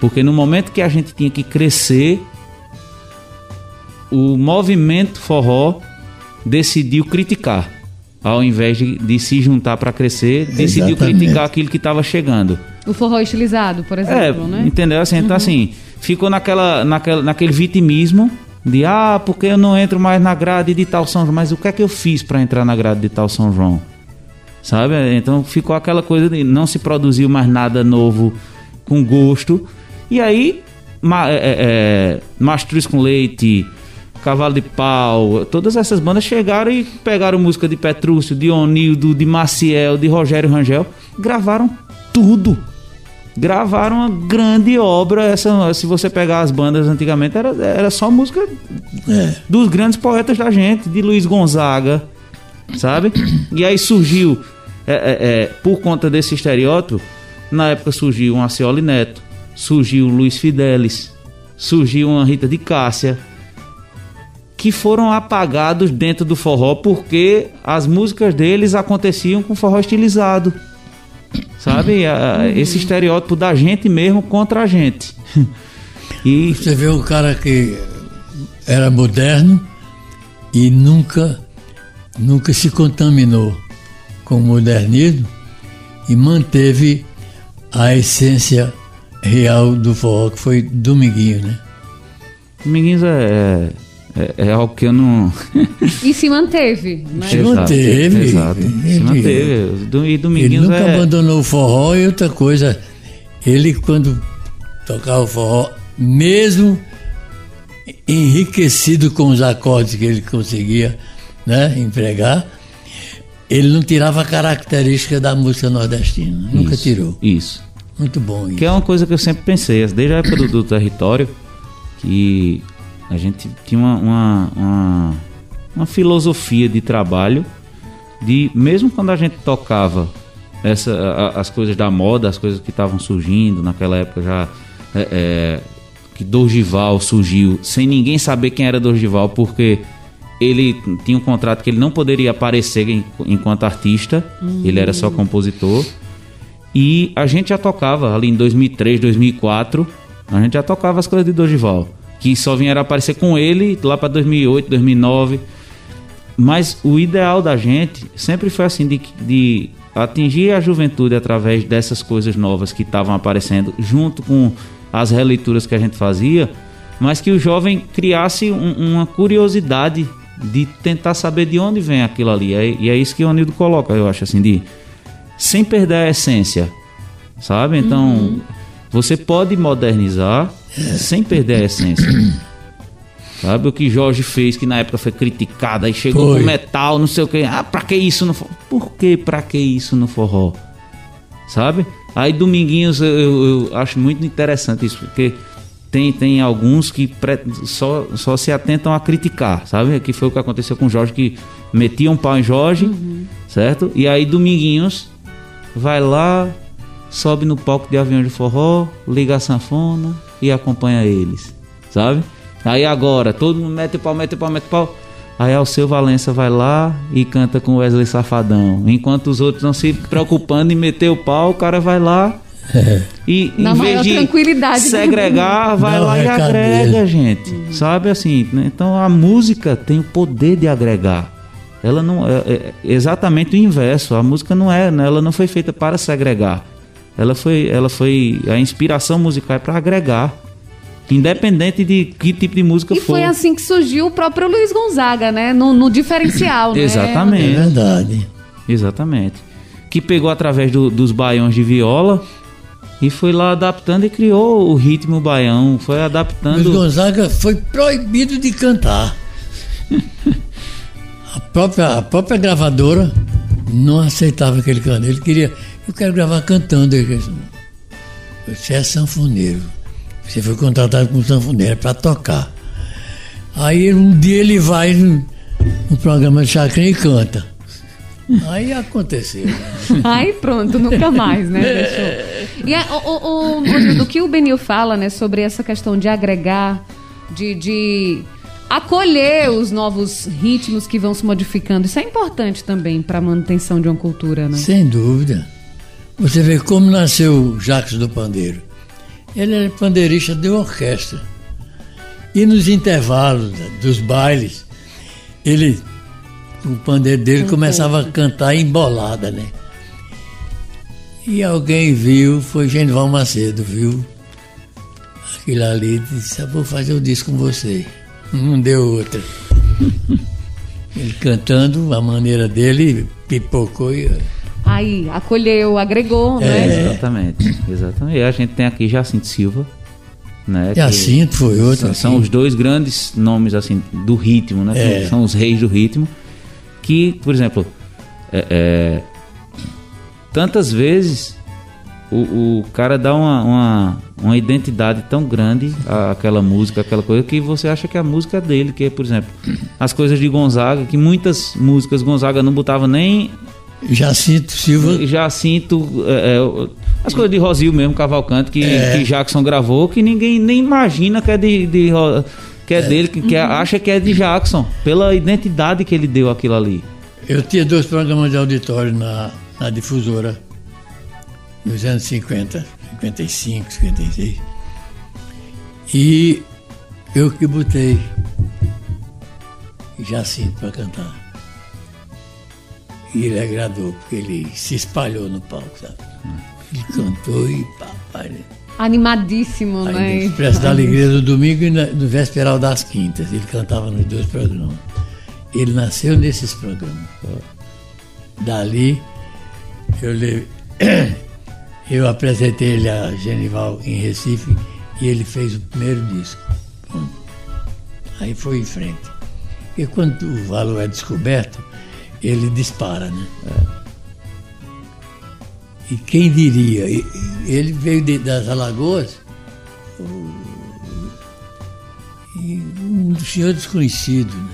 Porque no momento que a gente tinha que crescer, o movimento forró decidiu criticar. Ao invés de, de se juntar para crescer, decidiu Exatamente. criticar aquilo que estava chegando. O forró estilizado, por É, exemplo, né? entendeu? Assim, então assim, ficou naquela, naquela, naquele vitimismo de ah, porque eu não entro mais na grade de tal São João, mas o que é que eu fiz para entrar na grade de tal São João? Sabe? Então ficou aquela coisa de não se produziu mais nada novo com gosto. E aí, ma, é, é, é, Mastruz com Leite, Cavalo de Pau, todas essas bandas chegaram e pegaram música de Petrúcio, de Onildo, de Maciel, de Rogério Rangel, gravaram tudo gravaram uma grande obra. Essa, se você pegar as bandas antigamente, era, era só música dos grandes poetas da gente, de Luiz Gonzaga, sabe? E aí surgiu, é, é, é, por conta desse estereótipo, na época surgiu um Acioli Neto, surgiu Luiz Fidelis, surgiu uma Rita de Cássia, que foram apagados dentro do forró porque as músicas deles aconteciam com forró estilizado. Sabe? Esse estereótipo da gente mesmo contra a gente. (laughs) E Você vê o cara que era moderno e nunca, nunca se contaminou com o modernismo e manteve a essência real do forró, que foi Dominguinho, né? Dominguinhos é, é, é algo que eu não. E se manteve, né? Se manteve. Exato. Se Ele- manteve. Do- E Ele Dominguinhos nunca é. abandonou o forró e outra coisa, ele quando tocava o forró, mesmo enriquecido com os acordes que ele conseguia né, empregar, ele não tirava a característica da música nordestina, nunca Isso, tirou. Isso. Muito bom isso. Que é uma coisa que eu sempre pensei, desde a época do, do território, que a gente tinha uma, uma, uma, uma filosofia de trabalho de, mesmo quando a gente tocava essa, a- as coisas da moda, as coisas que estavam surgindo, naquela época já é, é, que Dorgival surgiu, sem ninguém saber quem era Dorgival, porque ele tinha um contrato que ele não poderia aparecer em- enquanto artista, ele era só compositor. E a gente já tocava ali em 2003, 2004, a gente já tocava as coisas de Dorival, que só vieram aparecer com ele lá para 2008, 2009. Mas o ideal da gente sempre foi assim de, de atingir a juventude através dessas coisas novas que estavam aparecendo, junto com as releituras que a gente fazia, mas que o jovem criasse um- uma curiosidade de tentar saber de onde vem aquilo ali. É- E é isso que o Anildo coloca, eu acho assim, de sem perder a essência, sabe? Então, você pode modernizar sem perder a essência. Sabe o que Jorge fez, que na época foi criticado, aí chegou Foi. com metal, não sei o que. Ah, pra que isso no forró? Por que pra que isso no forró? Sabe? Aí Dominguinhos eu, eu- eu acho muito interessante isso, porque tem, tem alguns que pre- só, só se atentam a criticar, sabe? Que foi o que aconteceu com Jorge, que metia um pau em Jorge, certo? E aí Dominguinhos vai lá, sobe no palco de avião de forró, liga a sanfona e acompanha eles, sabe? Aí agora, todo mundo mete o pau, mete o pau, mete o pau. Aí Alceu Valença vai lá e canta com Wesley Safadão. Enquanto os outros não se preocupando em meter o pau, o cara vai lá (laughs) e Na em maior vez de segregar, vai lá e agrega, gente. Sabe assim? né? Então a música tem o poder de agregar. Ela não é, é exatamente o inverso. A música não é, né? ela não foi feita para segregar. Ela foi, ela foi a inspiração musical é para agregar, independente de que tipo de música E for. foi assim que surgiu o próprio Luiz Gonzaga, né? No, no diferencial, né? É Exatamente. verdade. Exatamente. Que pegou através do- dos baiões de viola e foi lá adaptando e criou o ritmo baião. Foi Luiz adaptando. Gonzaga foi proibido de cantar. (laughs) A própria, a própria gravadora não aceitava que ele cantasse. Ele queria, eu quero gravar cantando. Disse, Você é sanfoneiro. Você foi contratado como sanfoneiro para tocar. Aí um dia ele vai no, no programa de Chacrinha e canta. Aí aconteceu. (laughs) Aí pronto, nunca mais, né? (laughs) Deixou. E é, o, o, o, o- o que o Benil fala, né, sobre essa questão de agregar, de, de acolher os novos ritmos que vão se modificando, isso é importante também para a manutenção de uma cultura, né? Sem dúvida. Você vê como nasceu o Jacques do Pandeiro. Ele era pandeirista de orquestra. E nos intervalos dos bailes, ele, o pandeiro dele começava a cantar embolada, né? E alguém viu, foi Genival Macedo, viu? Aquilo ali, disse, "Eu vou fazer o disco com você. (laughs) Não deu outra. (laughs) Ele cantando, a maneira dele, pipocou e... Aí, acolheu, agregou, né? Exatamente. Exatamente. E a gente tem aqui Jacinto Silva. Né, Jacinto foi outro. São, são os dois grandes nomes assim do ritmo, né? É. São os reis do ritmo. Que, por exemplo, é, é, tantas vezes o, o cara dá uma, uma, uma identidade tão grande àquela música, aquela coisa, que você acha que a música é dele, que é, por exemplo, as coisas de Gonzaga, que muitas músicas Gonzaga não botava nem Jacinto Silva. Jacinto, é, é, as coisas de Rosil mesmo, Cavalcante, que, É. que Jackson gravou, que ninguém nem imagina que é de, de que é, dele, que, que é- acha que é de Jackson, pela identidade que ele deu aquilo ali. Eu tinha dois programas de auditório na, na difusora, nos anos 50, 55, 56. E eu que botei Jacinto para cantar. E ele agradou, porque ele se espalhou no palco, sabe? Ele cantou e papai. Animadíssimo, Aí, né? Expresso da Alegria do domingo e na- no Vesperal das Quintas. Ele cantava nos dois programas. Ele nasceu nesses programas. Dali, eu, le- (coughs) eu apresentei ele a Genival em Recife e ele fez o primeiro disco. Aí foi em frente. E quando o valor é descoberto, ele dispara, né? E quem diria? Ele veio de- das Alagoas e um senhor desconhecido. Né?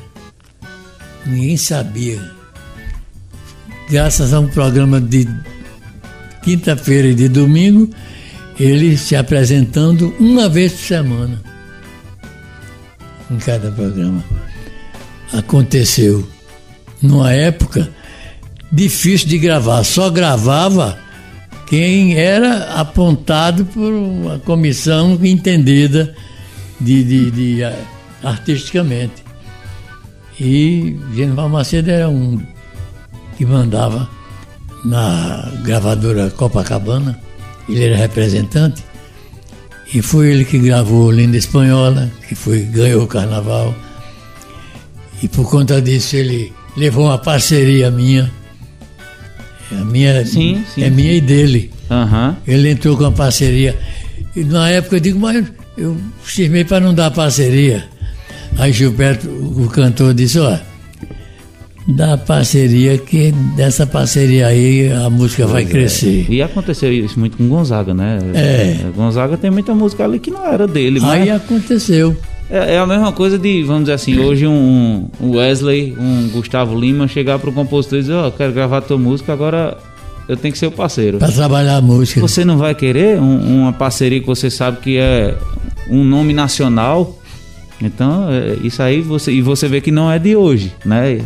Ninguém sabia. Graças a um programa de quinta-feira e de domingo, ele se apresentando uma vez por semana em cada programa. Aconteceu numa época difícil de gravar, só gravava quem era apontado por uma comissão entendida de, de- de, artisticamente. E Genival Macedo era um que mandava na gravadora Copacabana, ele era representante, e foi ele que gravou Linda Espanhola, que foi, ganhou o carnaval. E por conta disso ele levou uma parceria minha. A minha Sim, sim, é minha e dele. Aham. Ele entrou com a parceria. E na época eu digo, mas eu firmei para não dar parceria. Aí Gilberto, o cantor, disse, ó, dá parceria que dessa parceria aí a música vai crescer. E aconteceu isso muito com Gonzaga, né? É. Gonzaga tem muita música ali que não era dele, mas Aí aconteceu. É, é a mesma coisa de, vamos dizer assim, hoje um, um Wesley, um Gustavo Lima chegar pro compositor e dizer, ó, eu quero gravar tua música, agora eu tenho que ser o parceiro. Para trabalhar a música. Você não vai querer um- uma parceria que você sabe que é um nome nacional? Então, é, isso aí você e você vê que não é de hoje, né?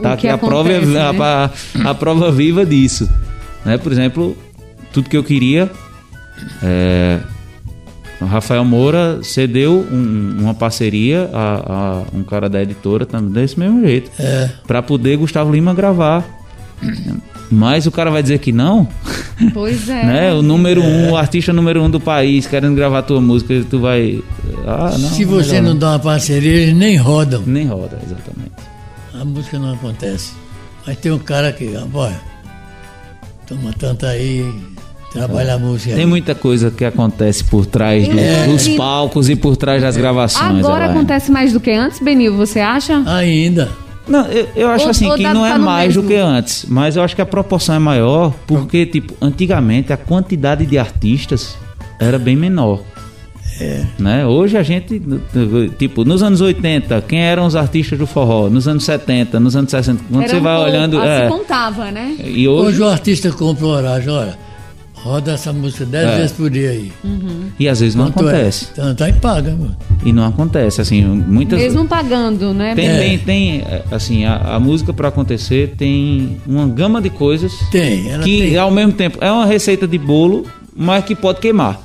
Tá aqui que a prova é- acontece, a, né? a- a prova viva disso, né? Por exemplo, tudo que eu queria é, o Rafael Moura cedeu um- uma parceria a, a um cara da editora também desse mesmo jeito, É. para poder Gustavo Lima gravar. Mas o cara vai dizer que não, Pois é. (laughs) né? O número um, o artista número um do país querendo gravar tua música, tu vai. Ah, não. Se você melhor não dá uma parceria, eles nem rodam. Nem roda, exatamente. A música não acontece. Mas tem um cara que, ah, boy, toma tanto aí, trabalha a música. Tem aí. muita coisa que acontece por trás do- É. dos palcos e por trás das gravações. Agora acontece mais do que antes, Benil, você acha? Ainda. Não, eu, eu acho Ou- assim ou que não é tá no mais do mesmo? que antes, mas eu acho que a proporção é maior porque, tipo, antigamente a quantidade de artistas era bem menor. É. Né? Hoje a gente, tipo, nos anos 80, quem eram os artistas do forró? Nos anos 70, nos anos 60, quando Era você um vai olhando. ah, é, Se contava, né? e Hoje hoje. o artista compra o horário, olha, roda essa música dez É. vezes por dia aí. E às vezes não Quanto acontece. É? Tanto aí paga, mano. E não acontece. Assim, muitas. Mesmo pagando, né? Tem, É. tem, tem, é, assim, a, a música para acontecer tem uma gama de coisas Tem, ela que tem. ao mesmo tempo é uma receita de bolo, mas que pode queimar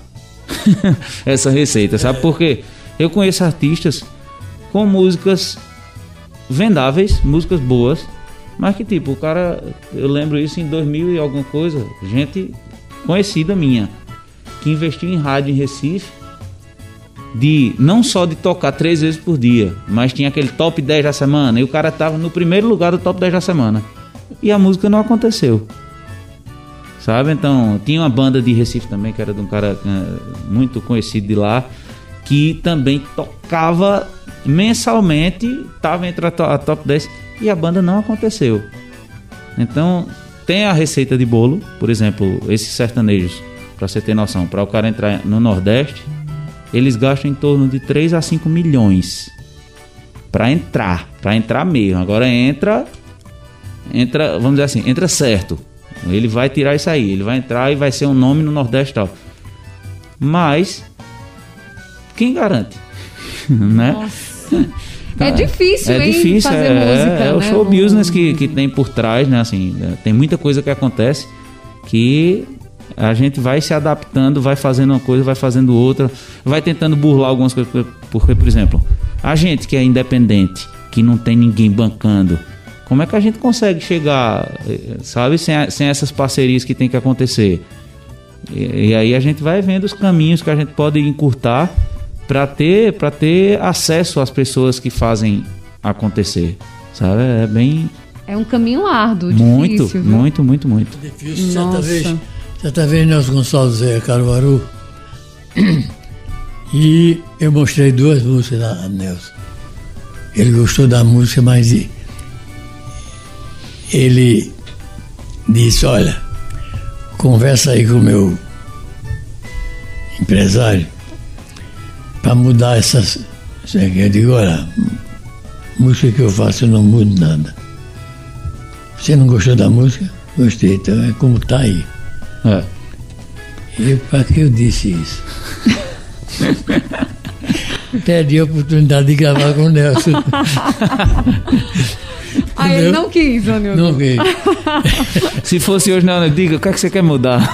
(laughs) essa receita, sabe? Porque eu conheço artistas com músicas vendáveis, músicas boas, mas que tipo, o cara, eu lembro isso em 2000 e alguma coisa, gente conhecida minha, que investiu em rádio em Recife, de não só de tocar três vezes por dia, mas tinha aquele top 10 da semana, e o cara tava no primeiro lugar do top 10 da semana. E a música não aconteceu. Sabe? Então, tinha uma banda de Recife também, que era de um cara eh, muito conhecido de lá, que também tocava mensalmente, tava entre a, to- a top 10 e a banda não aconteceu. Então, tem a receita de bolo, por exemplo, esses sertanejos, para você ter noção, para o cara entrar no Nordeste, eles gastam em torno de 3 a 5 milhões para entrar, para entrar mesmo. Agora entra entra, vamos dizer assim, entra certo. Ele vai tirar isso aí, ele vai entrar e vai ser um nome no Nordeste tal. Mas quem garante? (laughs) né? Nossa. É difícil, é hein, difícil, fazer é, música, é, o né? show No- business que, que tem por trás, né? Assim, né, tem muita coisa que acontece que a gente vai se adaptando, vai fazendo uma coisa, vai fazendo outra, vai tentando burlar algumas coisas, porque, por exemplo, a gente que é independente, que não tem ninguém bancando, como é que a gente consegue chegar, eh, sabe, sem, a- sem essas parcerias que tem que acontecer? E, e aí a gente vai vendo os caminhos que a gente pode encurtar para ter para ter acesso às pessoas que fazem acontecer, sabe? É bem É um caminho árduo, muito, difícil, viu? muito, muito, muito. Difícil. Certa vez, certa vez Nelson Gonçalves é Caruaru. (clears throat) E eu mostrei duas músicas a Nelson. Ele gostou da música, mas ele disse, olha, conversa aí com o meu empresário para mudar essas. isso aqui." Eu digo, olha, música que eu faço eu não mudo nada. Você não gostou da música? Gostei, então é como tá aí. É. E para que eu disse isso? (laughs) Perdi a oportunidade de gravar com o Nelson. Aí ele não quis, Anildo. Não veio. (laughs) Se fosse hoje, não, diga, o que é que você quer mudar?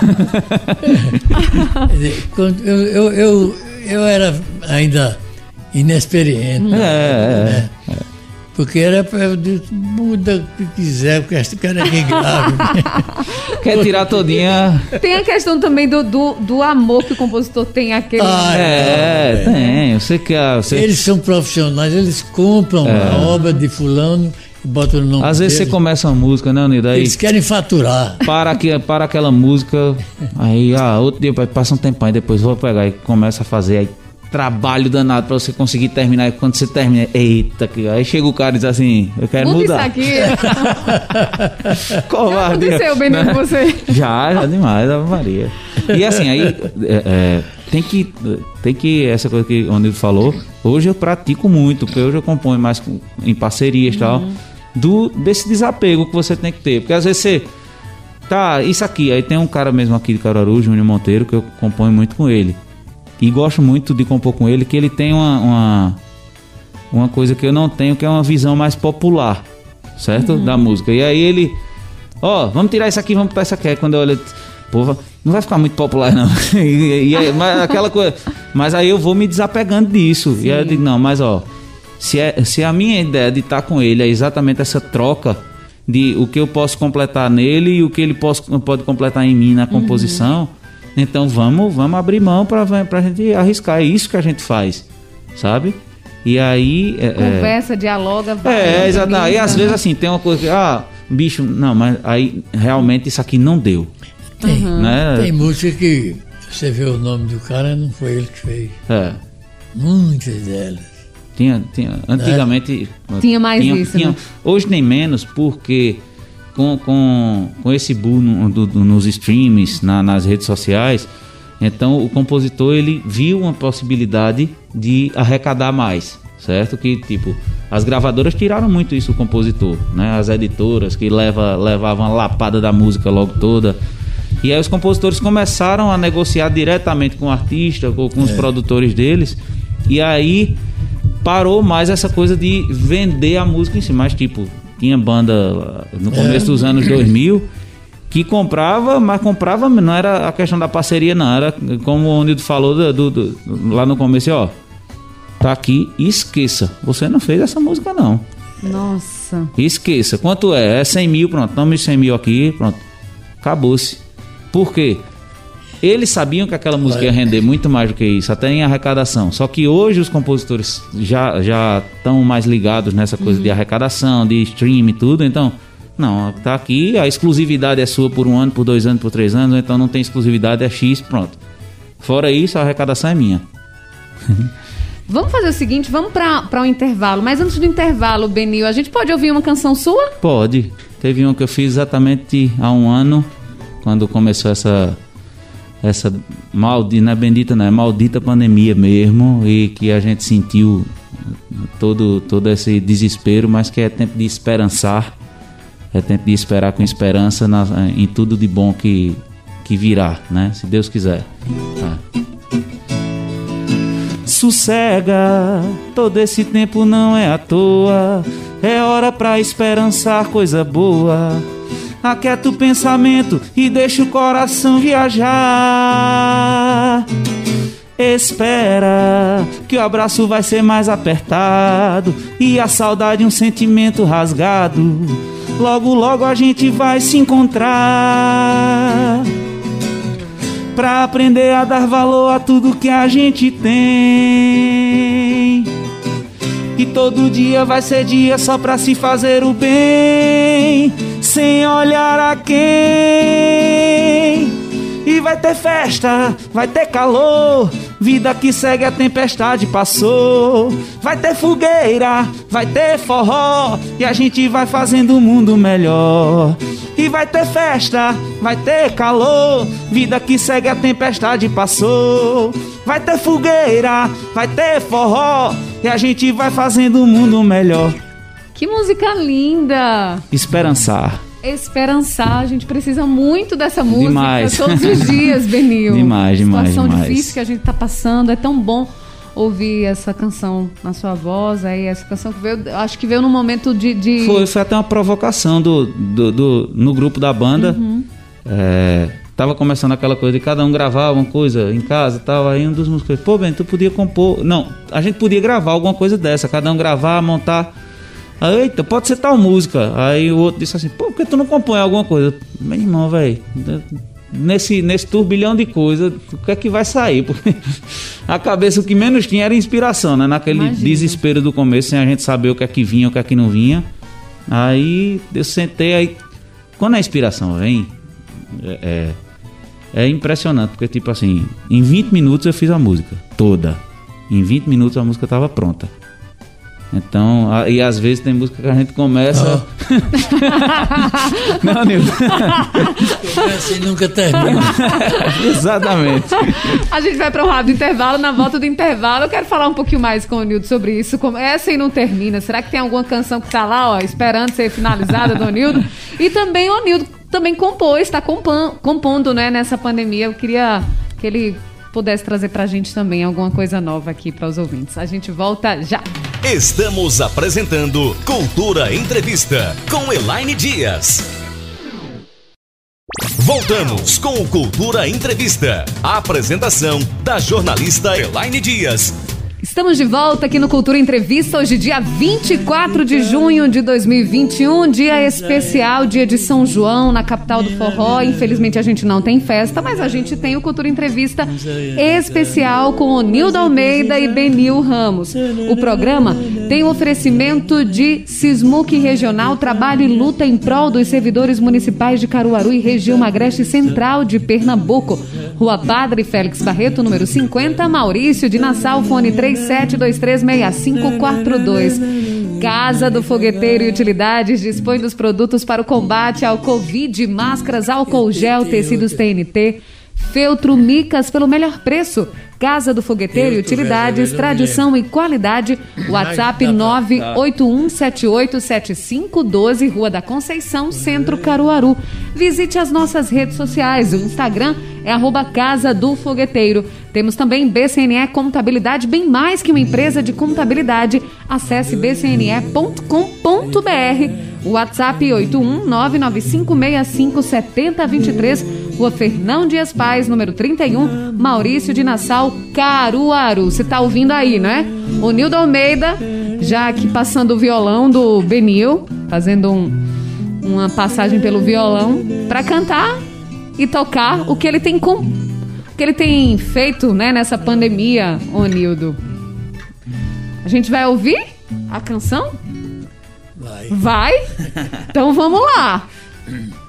Eu, eu, eu, eu era ainda inexperiente. É, é, né? Porque era para muda o que quiser, porque esse cara é (laughs) grave. Quer tirar todinha? Tem a questão também do, do, do amor que o compositor tem àquele. Ah, É, tem. Você quer. Você, Eles são profissionais, eles compram a obra de fulano botam no nome às vezes você deles. começa uma música, né? Aí Eles querem faturar. para, aqui, para aquela música, aí, ah, outro dia, passa um tempo aí, depois vou pegar e começa a fazer aí. Trabalho danado pra você conseguir terminar. E quando você termina, eita, que- aí chega o cara e diz assim: Eu quero Muda isso mudar. aqui. (laughs) Covarde. aconteceu, Benito, Né? com você? (laughs) Já, já demais, Ave Maria. E assim, aí é, é, tem que. Tem que. Essa coisa que o Nildo falou, hoje eu pratico muito, porque hoje eu componho mais com- em parcerias e tal. Do, desse desapego que você tem que ter. Porque às vezes você. Tá, isso aqui. Aí tem um cara mesmo aqui de Caruaru, Júnior Monteiro, que eu componho muito com ele. E gosto muito de compor com ele, que ele tem uma, uma, uma coisa que eu não tenho, que é uma visão mais popular, certo? Da música. E aí ele. Ó, vamos tirar isso aqui, vamos botar isso aqui. Aí quando eu olho, pô, não vai ficar muito popular, não. (laughs) e, e mas aquela coisa. Mas aí eu vou me desapegando disso. E aí eu digo, não, mas ó, se, é, se a minha ideia de estar com ele é exatamente essa troca de o que eu posso completar nele e o que ele posso, pode completar em mim na composição, então vamos, vamos abrir mão para a gente arriscar. É isso que a gente faz, sabe? E aí. é- é- Conversa, dialoga, vai. é, exato. Não, E às vezes assim, tem uma coisa que, ah, bicho, não, mas aí realmente isso aqui não deu. Tem, Né? tem música que você vê o nome do cara, não foi ele que fez. É. Muitas delas. Tinha, tinha, antigamente. Tinha mais isso, né? Hoje nem menos, porque com, com, com esse boom no- do- do- nos streams, na- nas redes sociais, então o compositor ele viu uma possibilidade de arrecadar mais, certo? Que tipo, as gravadoras tiraram muito isso do compositor, né? As editoras que leva, levavam a lapada da música logo toda. E aí os compositores começaram a negociar diretamente com o artista ou com os produtores deles. E aí parou mais essa coisa de vender a música em si. Mas, tipo, tinha banda no começo dos anos (coughs) 2000 que comprava, mas comprava, não era a questão da parceria, não. Era como o Nildo falou do, do- do- lá no começo, ó. Tá aqui, esqueça. Você não fez essa música, não. Nossa. Esqueça. Quanto é? É 100 mil, pronto. Toma os 100 mil aqui, pronto. Acabou-se. Por quê? Eles sabiam que aquela música ia render muito mais do que isso, até em arrecadação. Só que hoje os compositores já já estão mais ligados nessa coisa de arrecadação, de stream e tudo. Então, não, tá aqui, a exclusividade é sua por um ano, por dois anos, por três anos. Então não tem exclusividade, é X, pronto. Fora isso, a arrecadação é minha. (laughs) Vamos fazer o seguinte, vamos para um intervalo. Mas antes do intervalo, Benil, a gente pode ouvir uma canção sua? Pode. Teve um que eu fiz exatamente há um ano, quando começou essa essa maldita, é bendita, não é maldita pandemia mesmo, e que a gente sentiu todo todo esse desespero, mas que é tempo de esperançar, é tempo de esperar com esperança na- em tudo de bom que que virá, né? Se Deus quiser. Tá. Sossega, todo esse tempo não é à toa. É hora pra esperançar coisa boa. Aquieta o pensamento e deixa o coração viajar. Espera que o abraço vai ser mais apertado e a saudade um sentimento rasgado. Logo, logo a gente vai se encontrar pra aprender a dar valor a tudo que a gente tem. E todo dia vai ser dia só pra se fazer o bem, sem olhar a quem. E vai ter festa, vai ter calor, vida que segue a tempestade passou. Vai ter fogueira, vai ter forró, e a gente vai fazendo o mundo melhor. E vai ter festa, vai ter calor, vida que segue a tempestade passou. Vai ter fogueira, vai ter forró, e a gente vai fazendo o mundo melhor. Que música linda! Esperançar. Esperançar, a gente precisa muito dessa música Demais. todos os dias, (laughs) Benil. Demais, demais, Situação demais. difícil que a gente tá passando, é tão bom ouvir essa canção na sua voz, aí essa canção que veio, acho que veio num momento de... de- Foi, foi até uma provocação do, do, do- no grupo da banda. É, tava começando aquela coisa de cada um gravar uma coisa em casa tal. Aí um dos músicos, pô, Ben, tu podia compor. Não, a gente podia gravar alguma coisa dessa, cada um gravar, montar. Aí, eita, pode ser tal música. Aí o outro disse assim, pô, por que tu não compõe alguma coisa? Meu irmão, velho. Nesse, nesse turbilhão de coisas, o que é que vai sair? (laughs) Porque a cabeça o que menos tinha era inspiração, né? Naquele Imagina. desespero do começo, sem a gente saber o que é que vinha, o que é que não vinha. Aí eu sentei aí. Quando a inspiração vem, é, é, é impressionante, porque tipo assim, em 20 minutos eu fiz a música toda. Em 20 minutos a música estava pronta. Então, a- e às vezes tem música que a gente começa. (laughs) não, Nilton. Começa e nunca termina. (laughs) Exatamente. A gente vai para um rápido intervalo. Na volta do intervalo, eu quero falar um pouquinho mais com o Nildo sobre isso. Começa e não termina. Será que tem alguma canção que tá lá, ó, esperando ser finalizada do Nildo? E também o Nildo também compôs, está compondo, compondo, né, nessa pandemia. Eu queria que ele pudesse trazer pra gente também alguma coisa nova aqui para os ouvintes. A gente volta já. Estamos apresentando Cultura Entrevista com Elaine Dias. Voltamos com o Cultura Entrevista. A apresentação da jornalista Elaine Dias. Estamos de volta aqui no Cultura Entrevista, hoje dia 24 de junho de 2021, dia especial, dia de São João, na capital do forró. Infelizmente a gente não tem festa, mas a gente tem o Cultura Entrevista especial com o Nildo Almeida e Benil Ramos. O programa tem o oferecimento de Sismuc Regional, trabalho e luta em prol dos servidores municipais de Caruaru e região Agreste Central de Pernambuco. Rua Padre Félix Barreto, número 50, Maurício de Nassau, fone 37236542. Casa do Fogueteiro e Utilidades dispõe dos produtos para o combate ao Covid, máscaras, álcool gel, tecidos TNT, feltro micas pelo melhor preço. Casa do Fogueteiro e Utilidades, tradição e qualidade. WhatsApp Ai, tá, tá. 981787512, Rua da Conceição, Centro Caruaru. Visite as nossas redes sociais. O Instagram é arroba Casa do Fogueteiro. Temos também BCNE Contabilidade, bem mais que uma empresa de contabilidade. Acesse bcne.com.br. WhatsApp 81995657023, Rua Fernão Dias Paz, número 31, Maurício de Nassau, Caruaru. Você tá ouvindo aí, né? O Nildo Almeida, já aqui passando o violão do Benil, fazendo um- uma passagem pelo violão para cantar e tocar o que ele tem com o que ele tem feito, né, nessa pandemia, ô Nildo. A gente vai ouvir a canção? Vai. Vai? (laughs) Então vamos lá. (clears throat)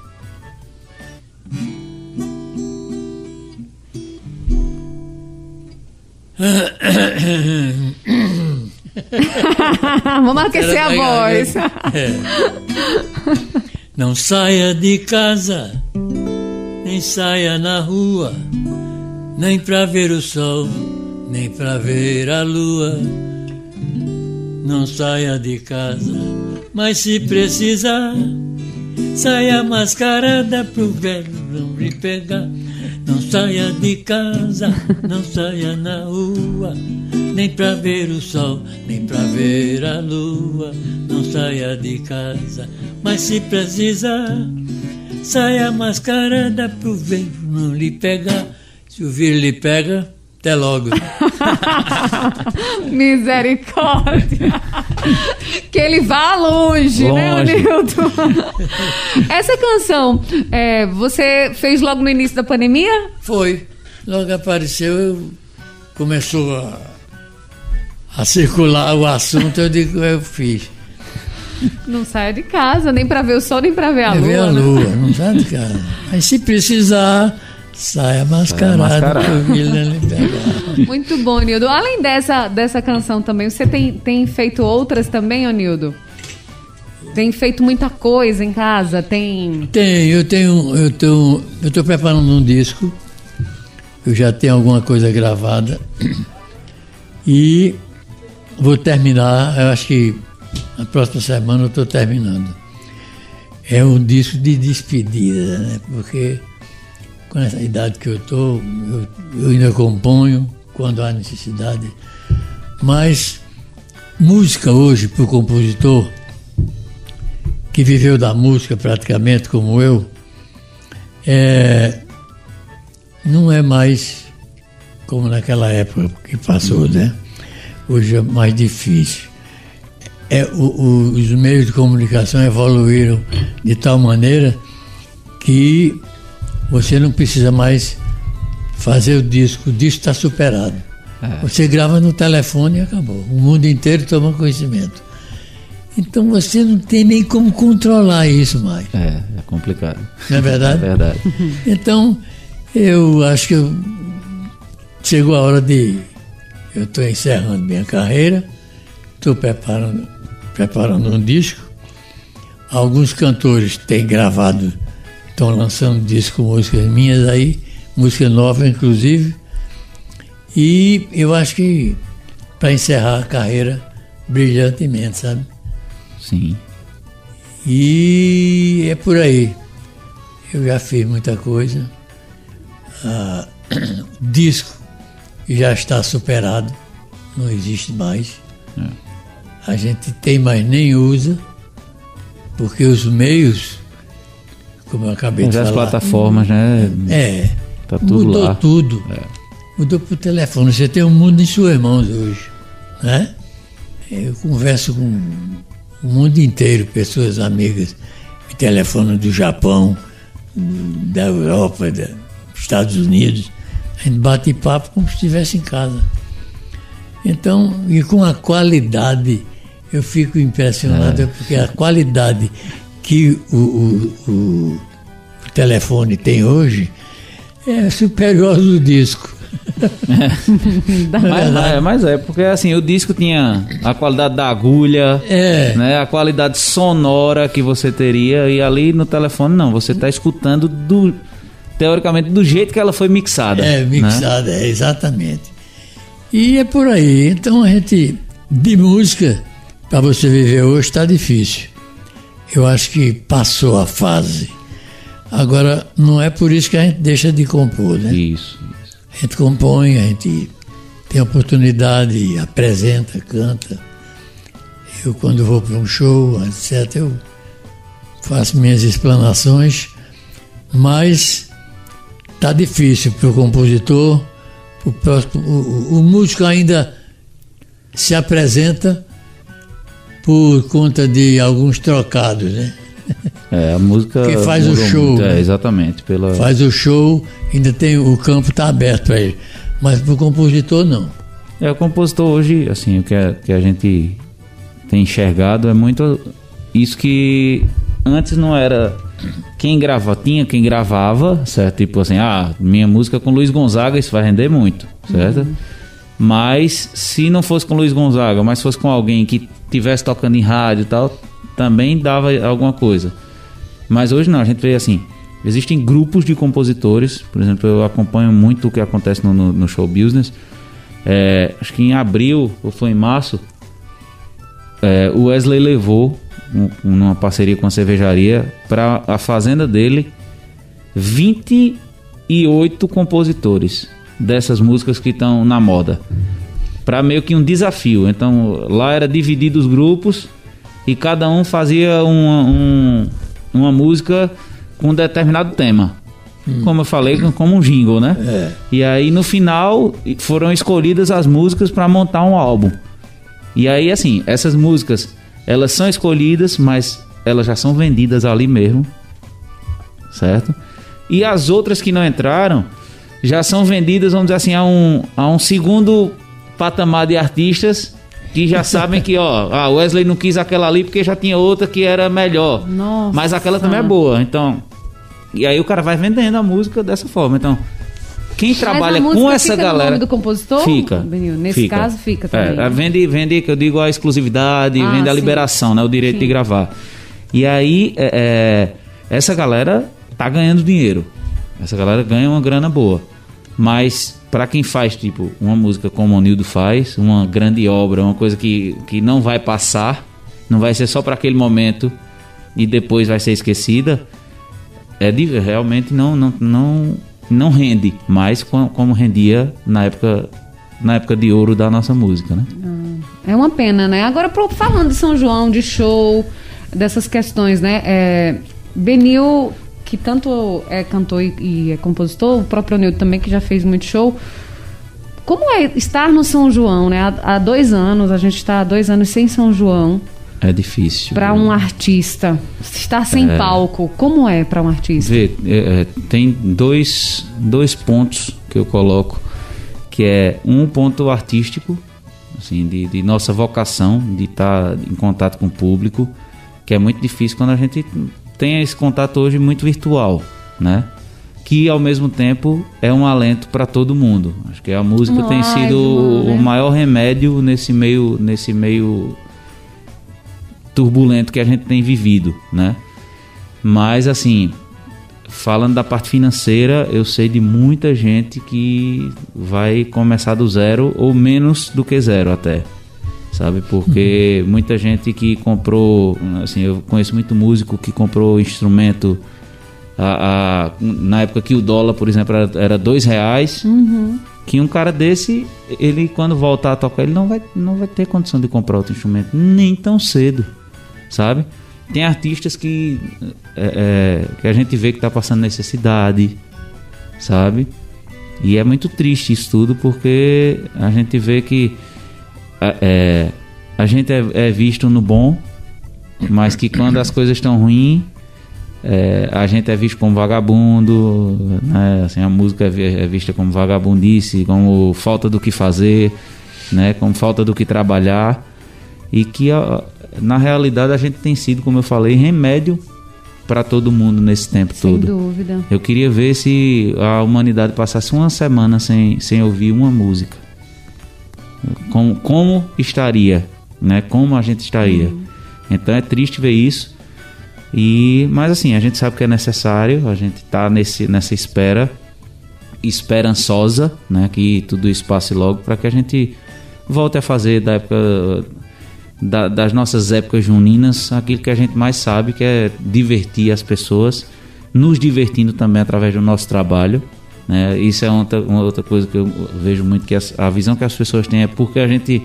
(coughs) vamos aquecer a voz. Não saia de casa, nem saia na rua, nem pra ver o sol, nem pra ver a lua. Não saia de casa, mas se precisar, saia mascarada pro velho não lhe pegar. Não saia de casa, não saia na rua, nem pra ver o sol, nem pra ver a lua. Não saia de casa, mas se precisar, saia mascarada pro vento não lhe pegar. Se o vírus lhe pega, até logo. (laughs) Misericórdia. que ele vá longe, né, Longe. Anilton? Essa canção, é, você fez logo no início da pandemia? Foi. Logo apareceu, eu- começou a, a circular o assunto, eu digo, eu fiz. Não saia de casa, nem pra ver o sol, nem pra ver a É lua. ver a né? lua, não sai de casa. Aí se precisar, saia mascarado, mascarado. para o vírus não lhe pegar. Muito bom, Nildo. Além dessa, dessa canção também, você tem, tem feito outras também, ô Nildo? Tem feito muita coisa em casa? Tem. Tem, eu tenho, eu tenho, eu estou preparando um disco, eu já tenho alguma coisa gravada e vou terminar, eu acho que na próxima semana eu estou terminando. É um disco de despedida, né? Porque com essa idade que eu estou, eu, eu ainda componho quando há necessidade, mas música hoje para o compositor que viveu da música praticamente como eu, é, não é mais como naquela época que passou, né? Hoje é mais difícil. É, o- o- os meios de comunicação evoluíram de tal maneira que você não precisa mais fazer o disco, o disco está superado. Você grava no telefone e acabou. O mundo inteiro toma conhecimento. Então você não tem nem como controlar isso mais, É, é complicado. não é (laughs) É verdade? verdade. (laughs) Então eu acho que eu- chegou a hora de. Eu estou encerrando minha carreira, estou preparando, preparando um disco. Alguns cantores têm gravado, estão lançando disco com músicas minhas aí, música nova inclusive. E eu acho que para encerrar a carreira brilhantemente, sabe? Sim. E é por aí. Eu já fiz muita coisa. Ah, (coughs) o disco já está superado, não existe mais. A gente tem, mas nem usa, porque os meios, como eu acabei de Já as falar, plataformas, né? é, Tá tudo mudou lá. tudo. Mudou por telefone. Você tem o mundo em suas mãos hoje. Né? Eu converso com o mundo inteiro, pessoas amigas, me telefonam do Japão, da Europa, dos Estados Unidos. A gente bate papo como se estivesse em casa. Então, e com a qualidade, eu fico impressionado, porque a qualidade que o, o- o- telefone tem hoje é superior ao do disco. (laughs) Mas, é, mas é, porque assim, o disco tinha a qualidade da agulha, É. né, a qualidade sonora que você teria, e ali no telefone não, você está escutando do teoricamente do jeito que ela foi mixada. É, né? mixada, é, exatamente. E é por aí. Então a gente, de música, para você viver hoje, está difícil. Eu acho que passou a fase. Agora, não é por isso que a gente deixa de compor, né? Isso. A gente compõe, a gente tem oportunidade, apresenta, canta. Eu, quando vou para um show, etc., eu faço minhas explanações, mas tá difícil para o compositor, pro próximo, o, o- o músico ainda se apresenta por conta de alguns trocados, né? É, a música. Que faz o show, muito, né? É, exatamente. Pela... Faz o show, ainda tem o campo está aberto ele, mas para o compositor não. É, o compositor hoje, assim, o que a, que a gente tem enxergado é muito isso que antes não era quem grava, tinha quem gravava, certo? Tipo assim, ah, minha música com Luiz Gonzaga, isso vai render muito, certo? Mas se não fosse com Luiz Gonzaga, mas fosse com alguém que tivesse tocando em rádio e tal, também dava alguma coisa. Mas hoje não, a gente vê assim, existem grupos de compositores, por exemplo, eu acompanho muito o que acontece no, no, no show business. É, acho que em abril ou foi em março, é, o Wesley levou, um- numa parceria com a cervejaria, para a fazenda dele 28 compositores dessas músicas que estão na moda. Para meio que um desafio. Então lá era dividido os grupos e cada um fazia uma, um, uma música com um determinado tema. Hum. Como eu falei, como um jingle, né? É. E aí no final foram escolhidas as músicas para montar um álbum. E aí assim, essas músicas, elas são escolhidas, mas elas já são vendidas ali mesmo. Certo? E as outras que não entraram já são vendidas, vamos dizer assim, a um, a um segundo patamar de artistas que já sabem que, ó, a Wesley não quis aquela ali porque já tinha outra que era melhor. Nossa. Mas aquela também é boa. Então, e aí o cara vai vendendo a música dessa forma. Então, quem trabalha com essa fica galera. No nome do compositor? Fica. Nesse fica. caso, fica também. É, vende, vende, que eu digo, a exclusividade, ah, vende a sim. liberação, né? O direito sim. de gravar. E aí, é, é, essa galera tá ganhando dinheiro. Essa galera ganha uma grana boa. Mas para quem faz, tipo, uma música como o Nildo faz, uma grande obra, uma coisa que, que não vai passar, não vai ser só para aquele momento e depois vai ser esquecida, é de, realmente não, não, não, não rende mais como, como rendia na época, na época de ouro da nossa música, né? É uma pena, né? Agora, falando de São João, de show, dessas questões, né? É, Benil que tanto é cantor e, e é compositor, o próprio Nildo também, que já fez muito show. Como é estar no São João, né? Há, há dois anos, a gente está há dois anos sem São João. É difícil. Para um artista estar sem é, palco, como é para um artista? Vê, é, é, tem dois, dois pontos que eu coloco, que é um ponto artístico, assim, de, de nossa vocação de estar tá em contato com o público, que é muito difícil quando a gente tem esse contato hoje muito virtual, né? Que ao mesmo tempo é um alento para todo mundo. Acho que a música tem sido né? o maior remédio nesse meio, nesse meio turbulento que a gente tem vivido, né? Mas assim, falando da parte financeira, eu sei de muita gente que vai começar do zero ou menos do que zero até sabe? Porque uhum. muita gente que comprou, assim, eu conheço muito músico que comprou instrumento a, a, na época que o dólar, por exemplo, era, era dois reais. Uhum. Que um cara desse, ele quando voltar a tocar, ele não vai, não vai ter condição de comprar outro instrumento nem tão cedo, sabe? Tem artistas que, é, é, que a gente vê que tá passando necessidade, sabe? E é muito triste isso tudo porque a gente vê que é, a gente é, é, visto no bom, mas que quando as coisas estão ruins, é, a gente é visto como vagabundo, né? assim, a música é, é vista como vagabundice, como falta do que fazer, né? como falta do que trabalhar, e que na realidade a gente tem sido, como eu falei, remédio para todo mundo nesse tempo sem todo. Sem dúvida. Eu queria ver se a humanidade passasse uma semana sem, sem ouvir uma música como, como estaria, né? Como a gente estaria. Uhum. Então é triste ver isso. E, mas assim, a gente sabe que é necessário, a gente está nesse, nessa espera esperançosa, né, que tudo isso passe logo para que a gente volte a fazer da época da, das nossas épocas juninas aquilo que a gente mais sabe, que é divertir as pessoas, nos divertindo também através do nosso trabalho né? Isso é outra, uma outra coisa que eu vejo muito, que a visão que as pessoas têm é porque a gente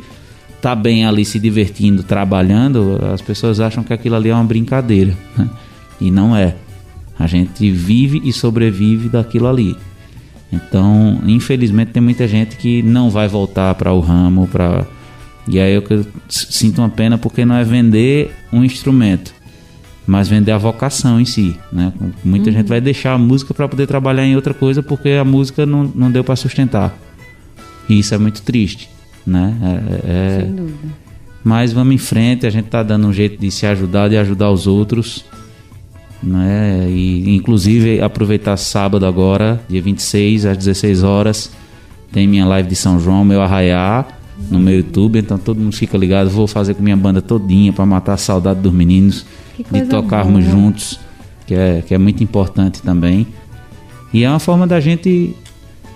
tá bem ali se divertindo, trabalhando, as pessoas acham que aquilo ali é uma brincadeira. Né? E não é. A gente vive e sobrevive daquilo ali. Então, infelizmente, tem muita gente que não vai voltar para o ramo, para e aí eu sinto uma pena porque não é vender um instrumento, mas vender a vocação em si, né? Muita uhum. gente vai deixar a música para poder trabalhar em outra coisa porque a música não, não deu para sustentar. E isso é muito triste, né? É, é... Sem dúvida. Mas vamos em frente, a gente tá dando um jeito de se ajudar, de ajudar os outros, né? E inclusive aproveitar sábado agora, dia 26 às 16 horas, tem minha live de São João, meu arraiá no meu YouTube, então todo mundo fica ligado, vou fazer com minha banda todinha para matar a saudade dos meninos de tocarmos boa. juntos, que é, que é muito importante também. E é uma forma da gente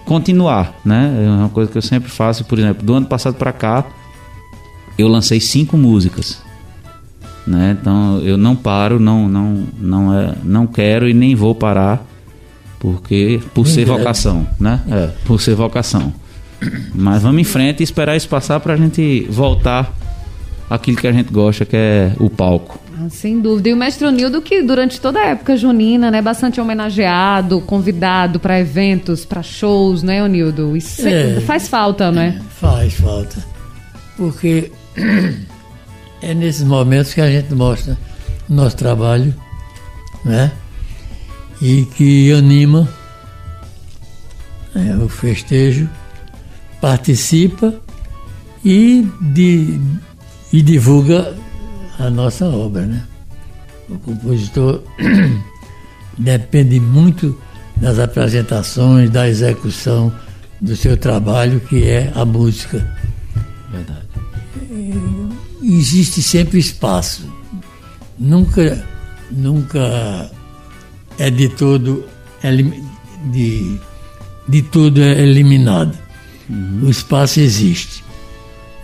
continuar, né? É uma coisa que eu sempre faço, por exemplo, do ano passado para cá, eu lancei cinco músicas. Né? Então eu não paro, não não não é, não quero e nem vou parar porque por ser vocação, né? É, por ser vocação. Mas vamos em frente e esperar isso passar pra gente voltar àquilo que a gente gosta, que é o palco. Ah, sem dúvida. E o mestre Onildo, que durante toda a época junina, né, bastante homenageado, convidado para eventos, para shows, né, Onildo? Isso É. faz falta, né? Faz falta. Porque (clears throat) é nesses momentos que a gente mostra o nosso trabalho, né? E que anima né, o festejo, participa e, di- e divulga a nossa obra, né? O compositor (clears throat) depende muito das apresentações, da execução do seu trabalho, que é a música. Verdade. Existe sempre espaço. Nunca, nunca é de todo de, de tudo é eliminado. O espaço existe.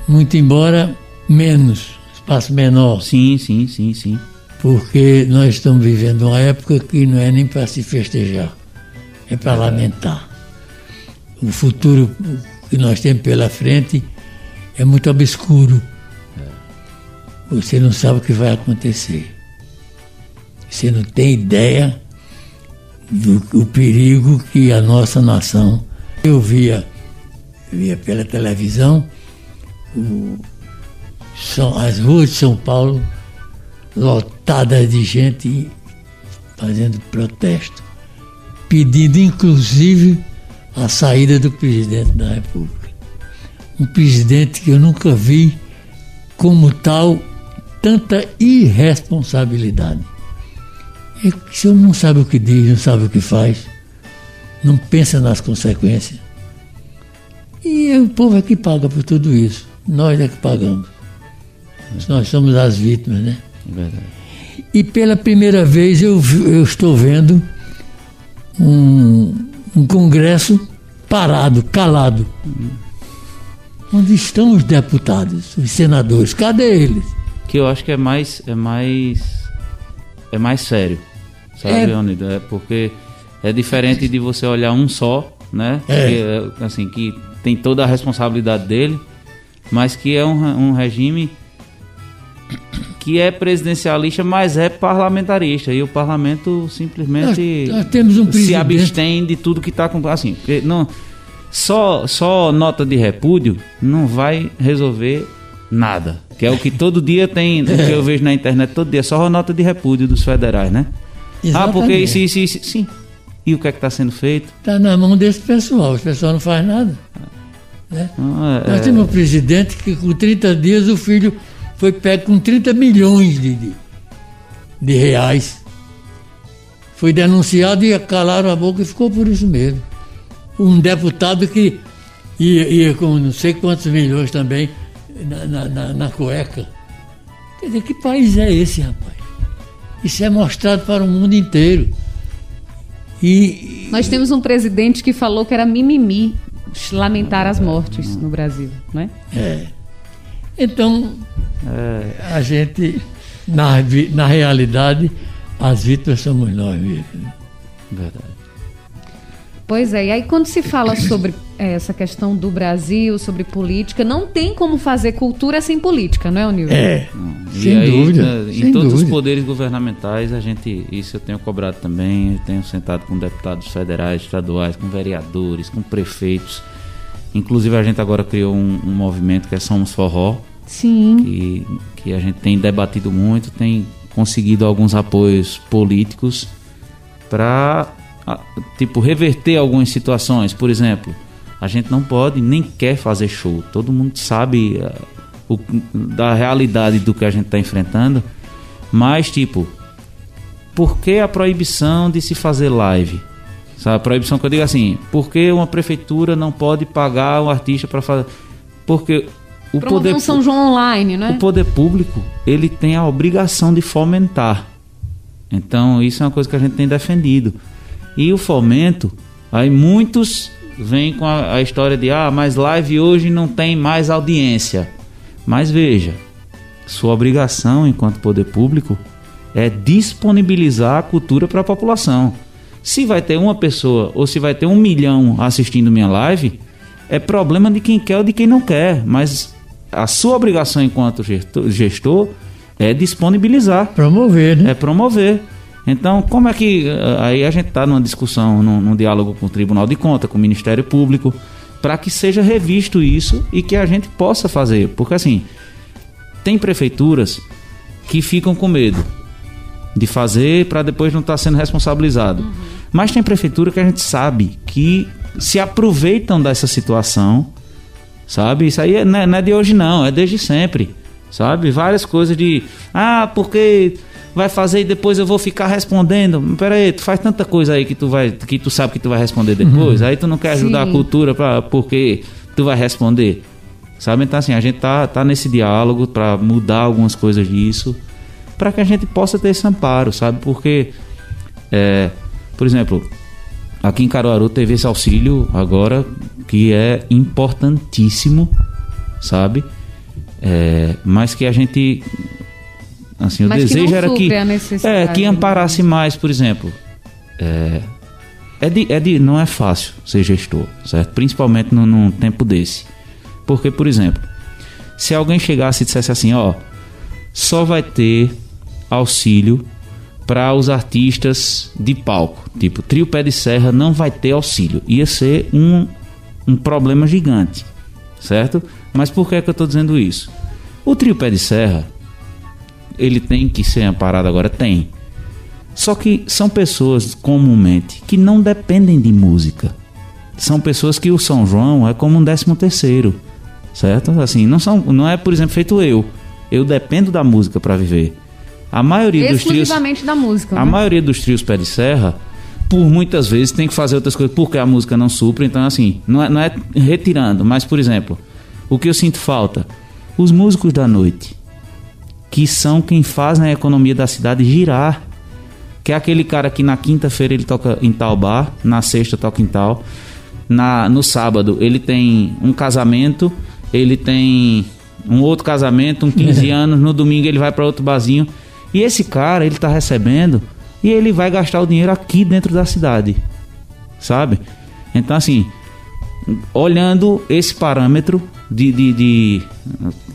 Muito embora menos, espaço menor. Sim, sim, sim, sim. porque nós estamos vivendo uma época que não é nem para se festejar, é para lamentar. O futuro que nós temos pela frente é muito obscuro. Você não sabe o que vai acontecer. Você não tem ideia do do perigo que a nossa nação. Eu via, via pela televisão o- são, as ruas de São Paulo lotadas de gente fazendo protesto, pedindo inclusive a saída do presidente da República. Um presidente que eu nunca vi como tal tanta irresponsabilidade. É que não sabe o que diz, não sabe o que faz, não pensa nas consequências. E o povo é que paga por tudo isso. Nós é que pagamos. Nós somos as vítimas, né? Verdade. E pela primeira vez eu, eu estou vendo um, um congresso parado, calado. Onde estão os deputados, os senadores? Cadê eles? Que eu acho que é mais. É mais. É mais sério. Sabe, É. É porque é diferente de você olhar um só, né? É. Que, é, assim, que tem toda a responsabilidade dele, mas que é um, um regime que é presidencialista, mas é parlamentarista. E o parlamento simplesmente um se abstém de tudo que está com. Assim, não, só, só nota de repúdio não vai resolver nada. Que é o que todo dia tem, o que eu vejo na internet todo dia, só nota de repúdio dos federais, né? Ah, porque isso, isso, isso. Sim. E o que é que está sendo feito? Está na mão desse pessoal, esse pessoal não faz nada. Né? Ah, é- Nós temos um presidente que com 30 dias o filho foi pego com 30 milhões de, de, de reais. Foi denunciado e calaram a boca e ficou por isso mesmo. Um deputado que ia, ia com não sei quantos milhões também na, na, na- na cueca. Quer dizer, que país é esse, rapaz? Isso é mostrado para o mundo inteiro. E, Nós temos um presidente que falou que era mimimi lamentar as mortes no Brasil, né? É. Então, a gente, na, na realidade, as vítimas somos nós mesmos. Verdade. Pois é, e aí quando se fala sobre eh, essa questão do Brasil, sobre política, não tem como fazer cultura sem política, não é, Onildo? É, E sem aí, dúvida. né, em sem todos os dúvida. poderes governamentais, a gente, isso eu tenho cobrado também, eu tenho sentado com deputados federais, estaduais, com vereadores, com prefeitos. Inclusive a gente agora criou um, um movimento que é Somos Forró, Sim. que, que a gente tem debatido muito, tem conseguido alguns apoios políticos para tipo reverter algumas situações. Por exemplo, a gente não pode nem quer fazer show. Todo mundo sabe ah, o- da realidade do que a gente está enfrentando, mas tipo, por que a proibição de se fazer live? Sabe, a proibição que eu digo assim, por que uma prefeitura não pode pagar um artista para fazer? Porque o Promover poder um São João online, né? o poder público, ele tem a obrigação de fomentar. Então, isso é uma coisa que a gente tem defendido. E o fomento, aí muitos vêm com a, a história de, ah, mas live hoje não tem mais audiência. Mas veja, sua obrigação enquanto poder público é disponibilizar a cultura para a população. Se vai ter uma pessoa ou se vai ter um milhão assistindo minha live, é problema de quem quer ou de quem não quer, mas a sua obrigação enquanto gestor, gestor é disponibilizar. Promover, né? É promover. Então, como é que. eh, Aí a gente está numa discussão, num, num diálogo com o Tribunal de Contas, com o Ministério Público, para que seja revisto isso e que a gente possa fazer. Porque, assim, tem prefeituras que ficam com medo de fazer para depois não estar sendo responsabilizado. Mas tem prefeitura que a gente sabe que se aproveitam dessa situação, sabe? Isso aí não é, não é de hoje não, é desde sempre, sabe? Várias coisas de, ah, porque vai fazer e depois eu vou ficar respondendo. Pera aí, tu faz tanta coisa aí que tu vai, que tu sabe que tu vai responder depois, aí tu não quer ajudar Sim. a cultura pra, porque tu vai responder. Sabe? Então assim, a gente tá, tá nesse diálogo para mudar algumas coisas disso, para que a gente possa ter esse amparo, sabe? Porque é, por exemplo, aqui em Caruaru teve esse auxílio agora que é importantíssimo, sabe? É, mas que a gente assim, o Mas que desejo era que é que né? amparasse mais, por exemplo. É, é de, é de, não é fácil ser gestor, certo? Principalmente num, num tempo desse. Porque, por exemplo, se alguém chegasse e dissesse assim, ó, só vai ter auxílio para os artistas de palco, tipo Trio Pé de Serra não vai ter auxílio, ia ser um, um problema gigante, certo? Mas por que, é que eu estou dizendo isso? O Trio Pé de Serra, ele tem que ser amparado agora? Tem. Só que são pessoas comumente que não dependem de música. São pessoas que o São João é como um décimo terceiro, certo? Assim, não são, não é, por exemplo, feito eu. Eu dependo da música para viver. A maioria dos trios, da música. a né? maioria dos trios pé de serra, por muitas vezes tem que fazer outras coisas porque a música não supre. Então, assim, não é, não é retirando, mas por exemplo, o que eu sinto falta, os músicos da noite, que são quem fazem a economia da cidade girar. Que é aquele cara que na quinta-feira ele toca em tal bar, na sexta toca em tal, na, no sábado ele tem um casamento, ele tem um outro casamento, um 15 (laughs) anos, no domingo ele vai para outro barzinho. E esse cara, ele tá recebendo e ele vai gastar o dinheiro aqui dentro da cidade. Sabe? Então, assim, olhando esse parâmetro de, de, de-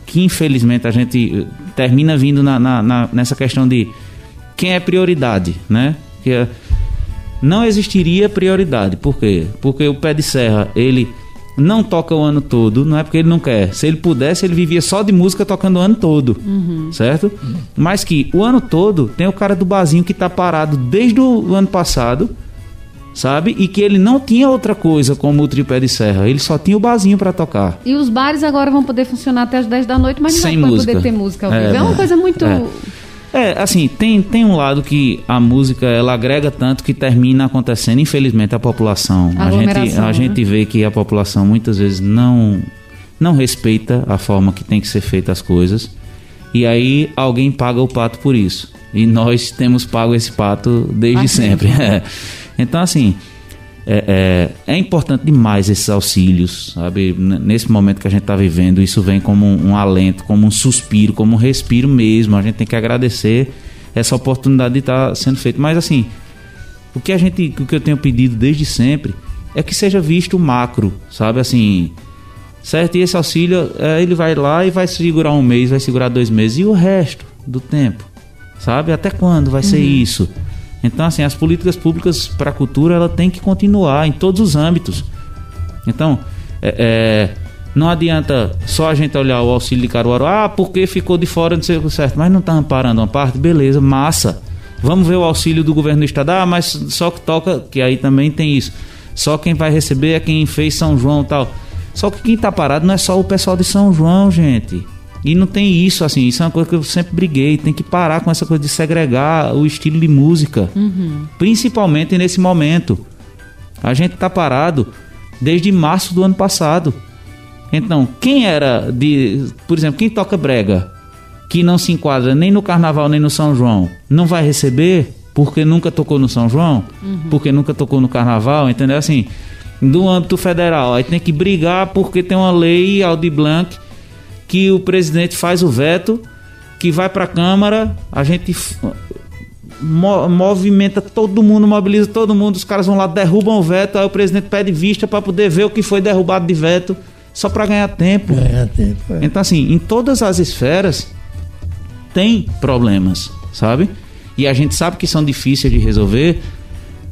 que infelizmente a gente eh, termina vindo na, na- na- nessa questão de quem é prioridade, né? Que é- não existiria prioridade. Por quê? Porque o pé de serra, ele não toca o ano todo, não é porque ele não quer. Se ele pudesse, ele vivia só de música tocando o ano todo. Certo? Mas que o ano todo tem o cara do barzinho que tá parado desde o ano passado, sabe? E que ele não tinha outra coisa como o tripé de serra. Ele só tinha o barzinho para tocar. E os bares agora vão poder funcionar até as 10 da noite, mas não Sem vai música. poder ter música ao É, vivo. É, uma né? coisa muito. É. É, assim, tem, tem um lado que a música ela agrega tanto que termina acontecendo, infelizmente, a população. A gente, Aglomeração, a né? gente vê que a população muitas vezes não, não respeita a forma que tem que ser feita as coisas. E aí alguém paga o pato por isso. E nós temos pago esse pato desde sempre. (laughs) É. Então, assim, é, é, é importante demais esses auxílios, sabe? Nesse momento que a gente está vivendo, isso vem como um, um alento, como um suspiro, como um respiro mesmo. A gente tem que agradecer essa oportunidade de estar sendo feito. Mas assim, o que a gente, o que eu tenho pedido desde sempre é que seja visto o macro, sabe? Assim, certo? E esse auxílio, é, ele vai lá e vai segurar um mês, vai segurar dois meses e o resto do tempo, sabe? Até quando vai ser isso? Então, assim, as políticas públicas para a cultura ela tem que continuar em todos os âmbitos. Então, é, é, não adianta só a gente olhar o auxílio de Caruaru, ah, porque ficou de fora, não sei o certo, mas não está amparando uma parte, beleza, massa. Vamos ver o auxílio do governo do estado, ah, mas só que toca, que aí também tem isso. Só quem vai receber é quem fez São João tal. Só que quem está parado não é só o pessoal de São João, gente. E não tem isso, assim, isso é uma coisa que eu sempre briguei. Tem que parar com essa coisa de segregar o estilo de música. Principalmente nesse momento. A gente tá parado desde março do ano passado. Então, quem era de. Por exemplo, quem toca brega, que não se enquadra nem no carnaval nem no São João, não vai receber porque nunca tocou no São João, porque nunca tocou no carnaval, entendeu? Assim, do âmbito federal, aí tem que brigar porque tem uma lei Aldi Blanc que o presidente faz o veto, que vai para a Câmara, a gente mo movimenta todo mundo, mobiliza todo mundo, os caras vão lá, derrubam o veto, aí o presidente pede vista para poder ver o que foi derrubado de veto, só para ganhar tempo. Ganhar tempo. É. Então, assim, em todas as esferas tem problemas, sabe? E a gente sabe que são difíceis de resolver,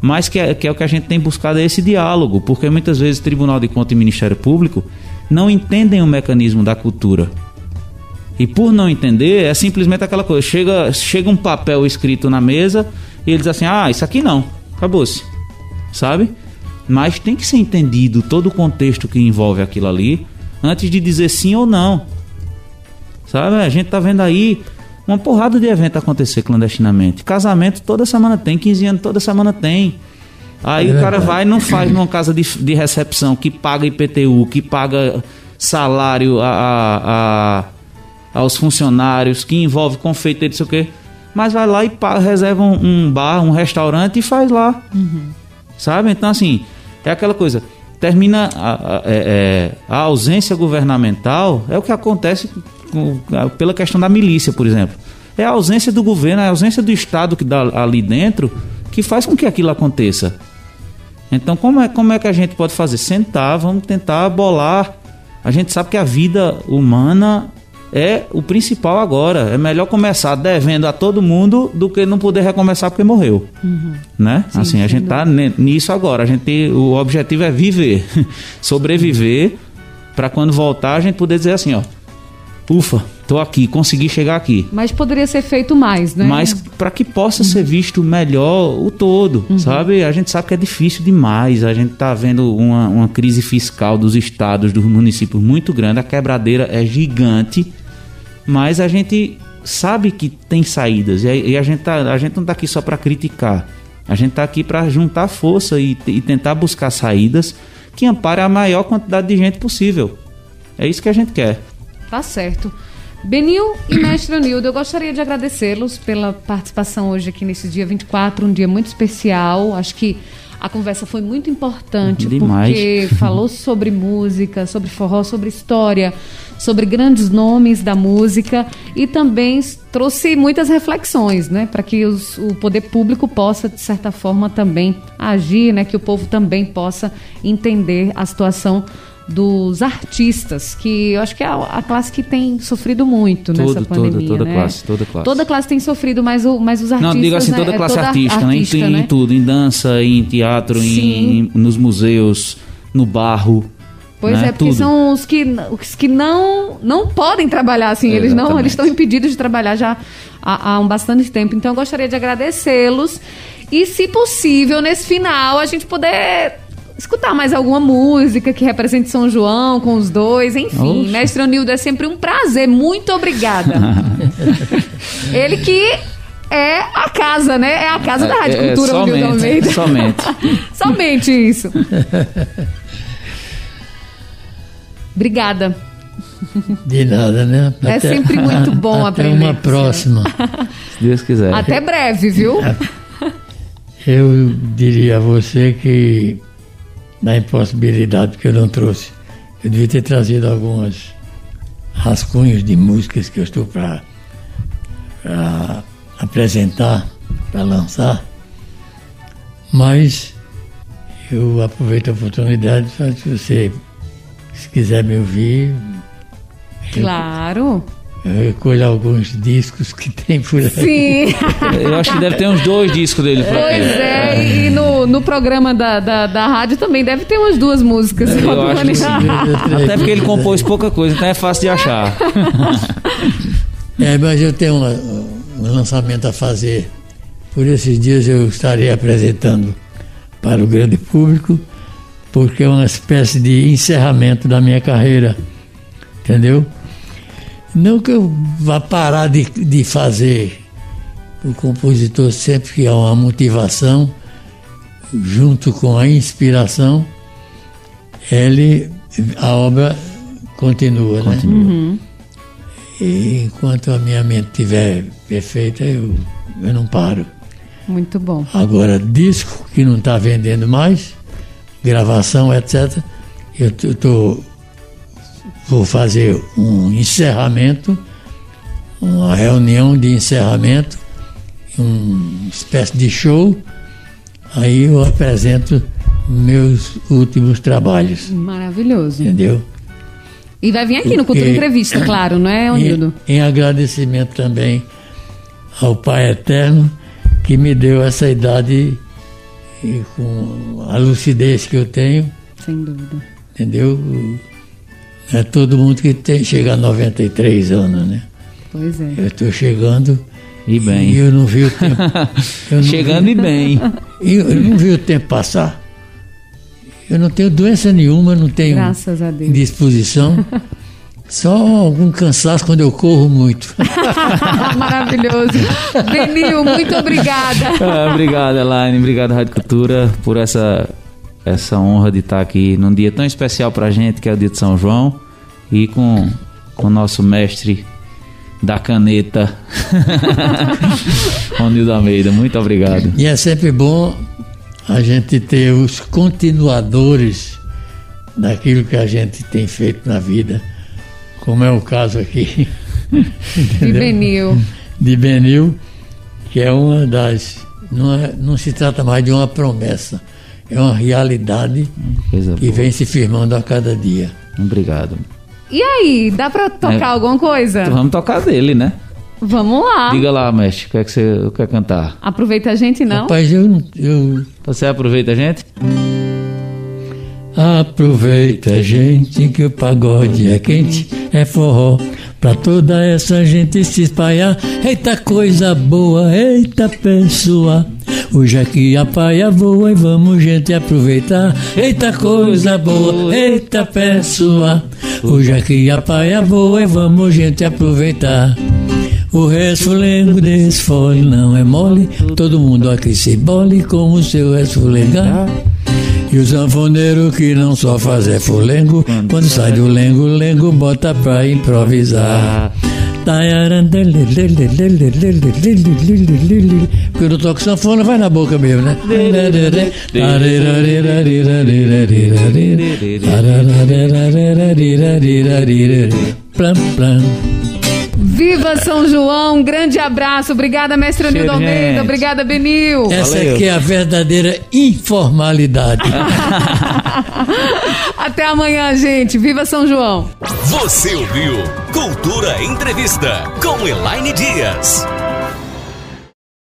mas que é, que é o que a gente tem buscado é esse diálogo, porque muitas vezes Tribunal de Contas e Ministério Público não entendem o mecanismo da cultura. E por não entender, é simplesmente aquela coisa: chega, chega um papel escrito na mesa e eles assim, ah, isso aqui não, acabou-se. Sabe? Mas tem que ser entendido todo o contexto que envolve aquilo ali antes de dizer sim ou não. Sabe? A gente tá vendo aí uma porrada de evento acontecer clandestinamente. Casamento toda semana tem, 15 anos toda semana tem. Aí é o cara vai e não faz numa casa de, de recepção que paga IPTU, que paga salário a, a, a aos funcionários, que envolve confeiteiro, não sei o quê. Mas vai lá e paga, reserva um, um, bar, um restaurante e faz lá. Uhum. Sabe? Então, assim, é aquela coisa. Termina a, a, é, é a ausência governamental, é o que acontece com, pela questão da milícia, por exemplo. É a ausência do governo, é a ausência do Estado que dá ali dentro que faz com que aquilo aconteça. Então, como é, como é que a gente pode fazer? Sentar, vamos tentar bolar. A gente sabe que a vida humana é o principal agora. É melhor começar devendo a todo mundo do que não poder recomeçar porque morreu. Uhum. Né? Sim, assim, a gente tá nisso agora. A gente o objetivo é viver, (laughs) sobreviver para quando voltar a gente poder dizer assim, ó, ufa, tô aqui, consegui chegar aqui. Mas poderia ser feito mais, né? Mas para que possa uhum. ser visto melhor o todo, uhum. sabe? A gente sabe que é difícil demais. A gente tá vendo uma, uma crise fiscal dos estados, dos municípios muito grande. A quebradeira é gigante mas a gente sabe que tem saídas e a, e a gente, tá, a gente não está aqui só para criticar. A gente está aqui para juntar força e, e tentar buscar saídas que amparem a maior quantidade de gente possível. É isso que a gente quer. Tá certo. Benil e Mestre Anildo, eu gostaria de agradecê-los pela participação hoje aqui nesse dia 24, um dia muito especial. Acho que a conversa foi muito importante Demais. porque (laughs) falou sobre música, sobre forró, sobre história, sobre grandes nomes da música e também trouxe muitas reflexões, né, para que os, o poder público possa de certa forma também agir, né, que o povo também possa entender a situação dos artistas, que eu acho que é a, classe que tem sofrido muito tudo, nessa pandemia. Toda, toda né? classe, toda classe. Toda classe tem sofrido, mas, o, mas os artistas. Não, digo assim, toda né? classe é toda artística, artista, né? Em, né? em tudo, em dança, em teatro, em, nos museus, no barro. Pois né? é, porque Tudo. são os que, os que não, não podem trabalhar assim, eles não eles estão impedidos de trabalhar já há, há um bastante tempo. Então eu gostaria de agradecê-los e, se possível, nesse final, a gente poder escutar mais alguma música que represente São João com os dois, enfim. Oxe. Mestre Onildo, é sempre um prazer. Muito obrigada. (laughs) Ele que é a casa, né? É a casa da Rádio É, é, Cultura Onildo somente, Almeida. somente. (laughs) Somente isso. É Obrigada. De nada, né? É sempre muito (laughs) bom até aprender uma com próxima. Se Deus quiser. Até breve, viu? Eu diria a você que, na impossibilidade que eu não trouxe, eu devia ter trazido algumas rascunhos de músicas que eu estou para apresentar, para lançar, mas eu aproveito a oportunidade para se você, se quiser me ouvir, Claro. Eu recolho alguns discos que tem por aí. Sim. Eu acho que deve ter uns dois discos dele por aqui. Pois é, e no, no programa da, da, da rádio também deve ter umas duas músicas. Eu acho que sim. Até porque ele compôs pouca coisa, então é fácil de achar. É, mas eu tenho uma- um lançamento a fazer. Por esses dias eu estarei apresentando para o grande público, porque é uma espécie de encerramento da minha carreira. Entendeu? Não que eu vá parar de, de fazer. O compositor, sempre que há uma motivação, junto com a inspiração, ele, a obra continua, né? E enquanto a minha mente estiver perfeita, eu, eu não paro. Muito bom. Agora, disco que não está vendendo mais, gravação, etc., eu tô, vou fazer um encerramento, uma reunião de encerramento, uma espécie de show, aí eu apresento meus últimos trabalhos, Maravilhoso. entendeu? E vai vir aqui no Cultura Entrevista, (coughs) claro, não é, Onildo? Em, em agradecimento também ao Pai Eterno que me deu essa idade e com a lucidez que eu tenho, Sem dúvida. entendeu? Não é todo mundo que tem chega a 93 anos, né? Pois é. Eu estou chegando E e bem. eu não vi o (laughs) tempo. Chegando vi, e bem. eu, eu não vi o tempo passar. Eu não tenho doença nenhuma, não tenho Graças a Deus. indisposição. Só algum cansaço quando eu corro muito. (laughs) Maravilhoso. Benil, muito obrigada. Ah, obrigado, Elaine. Obrigado, Rádio Cultura, por essa, essa honra de estar aqui num dia tão especial pra gente, que é o dia de São João. E com com o nosso mestre da caneta, (laughs) Ronildo Almeida. Muito obrigado. E é sempre bom a gente ter os continuadores daquilo que a gente tem feito na vida, como é o caso aqui (laughs) E Benil. de Benil, que é uma das. Não, é- não se trata mais de uma promessa, é uma realidade Coisa que boa. vem se firmando a cada dia. Obrigado. E aí, dá pra tocar É. alguma coisa? Então vamos tocar dele, né? Vamos lá. Diga lá, mestre, o que é que você quer cantar? Aproveita a gente, não? Rapaz, eu, eu Você aproveita a gente? Aproveita, gente, que o pagode é quente, é forró. Pra toda essa gente se espalhar. Eita coisa boa, eita pessoa. Hoje aqui a paia voa e vamos, gente, aproveitar. Eita coisa boa, eita pessoa. Hoje aqui a paia voa e vamos, gente, aproveitar. O resfulengo desse fole não é mole. Todo mundo aqui se bole com o seu resfulengar. E o sanfoneiro que não só faz é fulengo, quando sai do lengo, lengo bota pra improvisar. Porque eu não toco sanfona, vai na boca mesmo, né? Plam, plam. Viva São João, um grande abraço. Obrigada, mestre Cheiro, Almeida. Obrigada, Benil. Essa Valeu. aqui é a verdadeira informalidade. (laughs) Até amanhã, gente. Viva São João. Você ouviu Cultura Entrevista com Elaine Dias.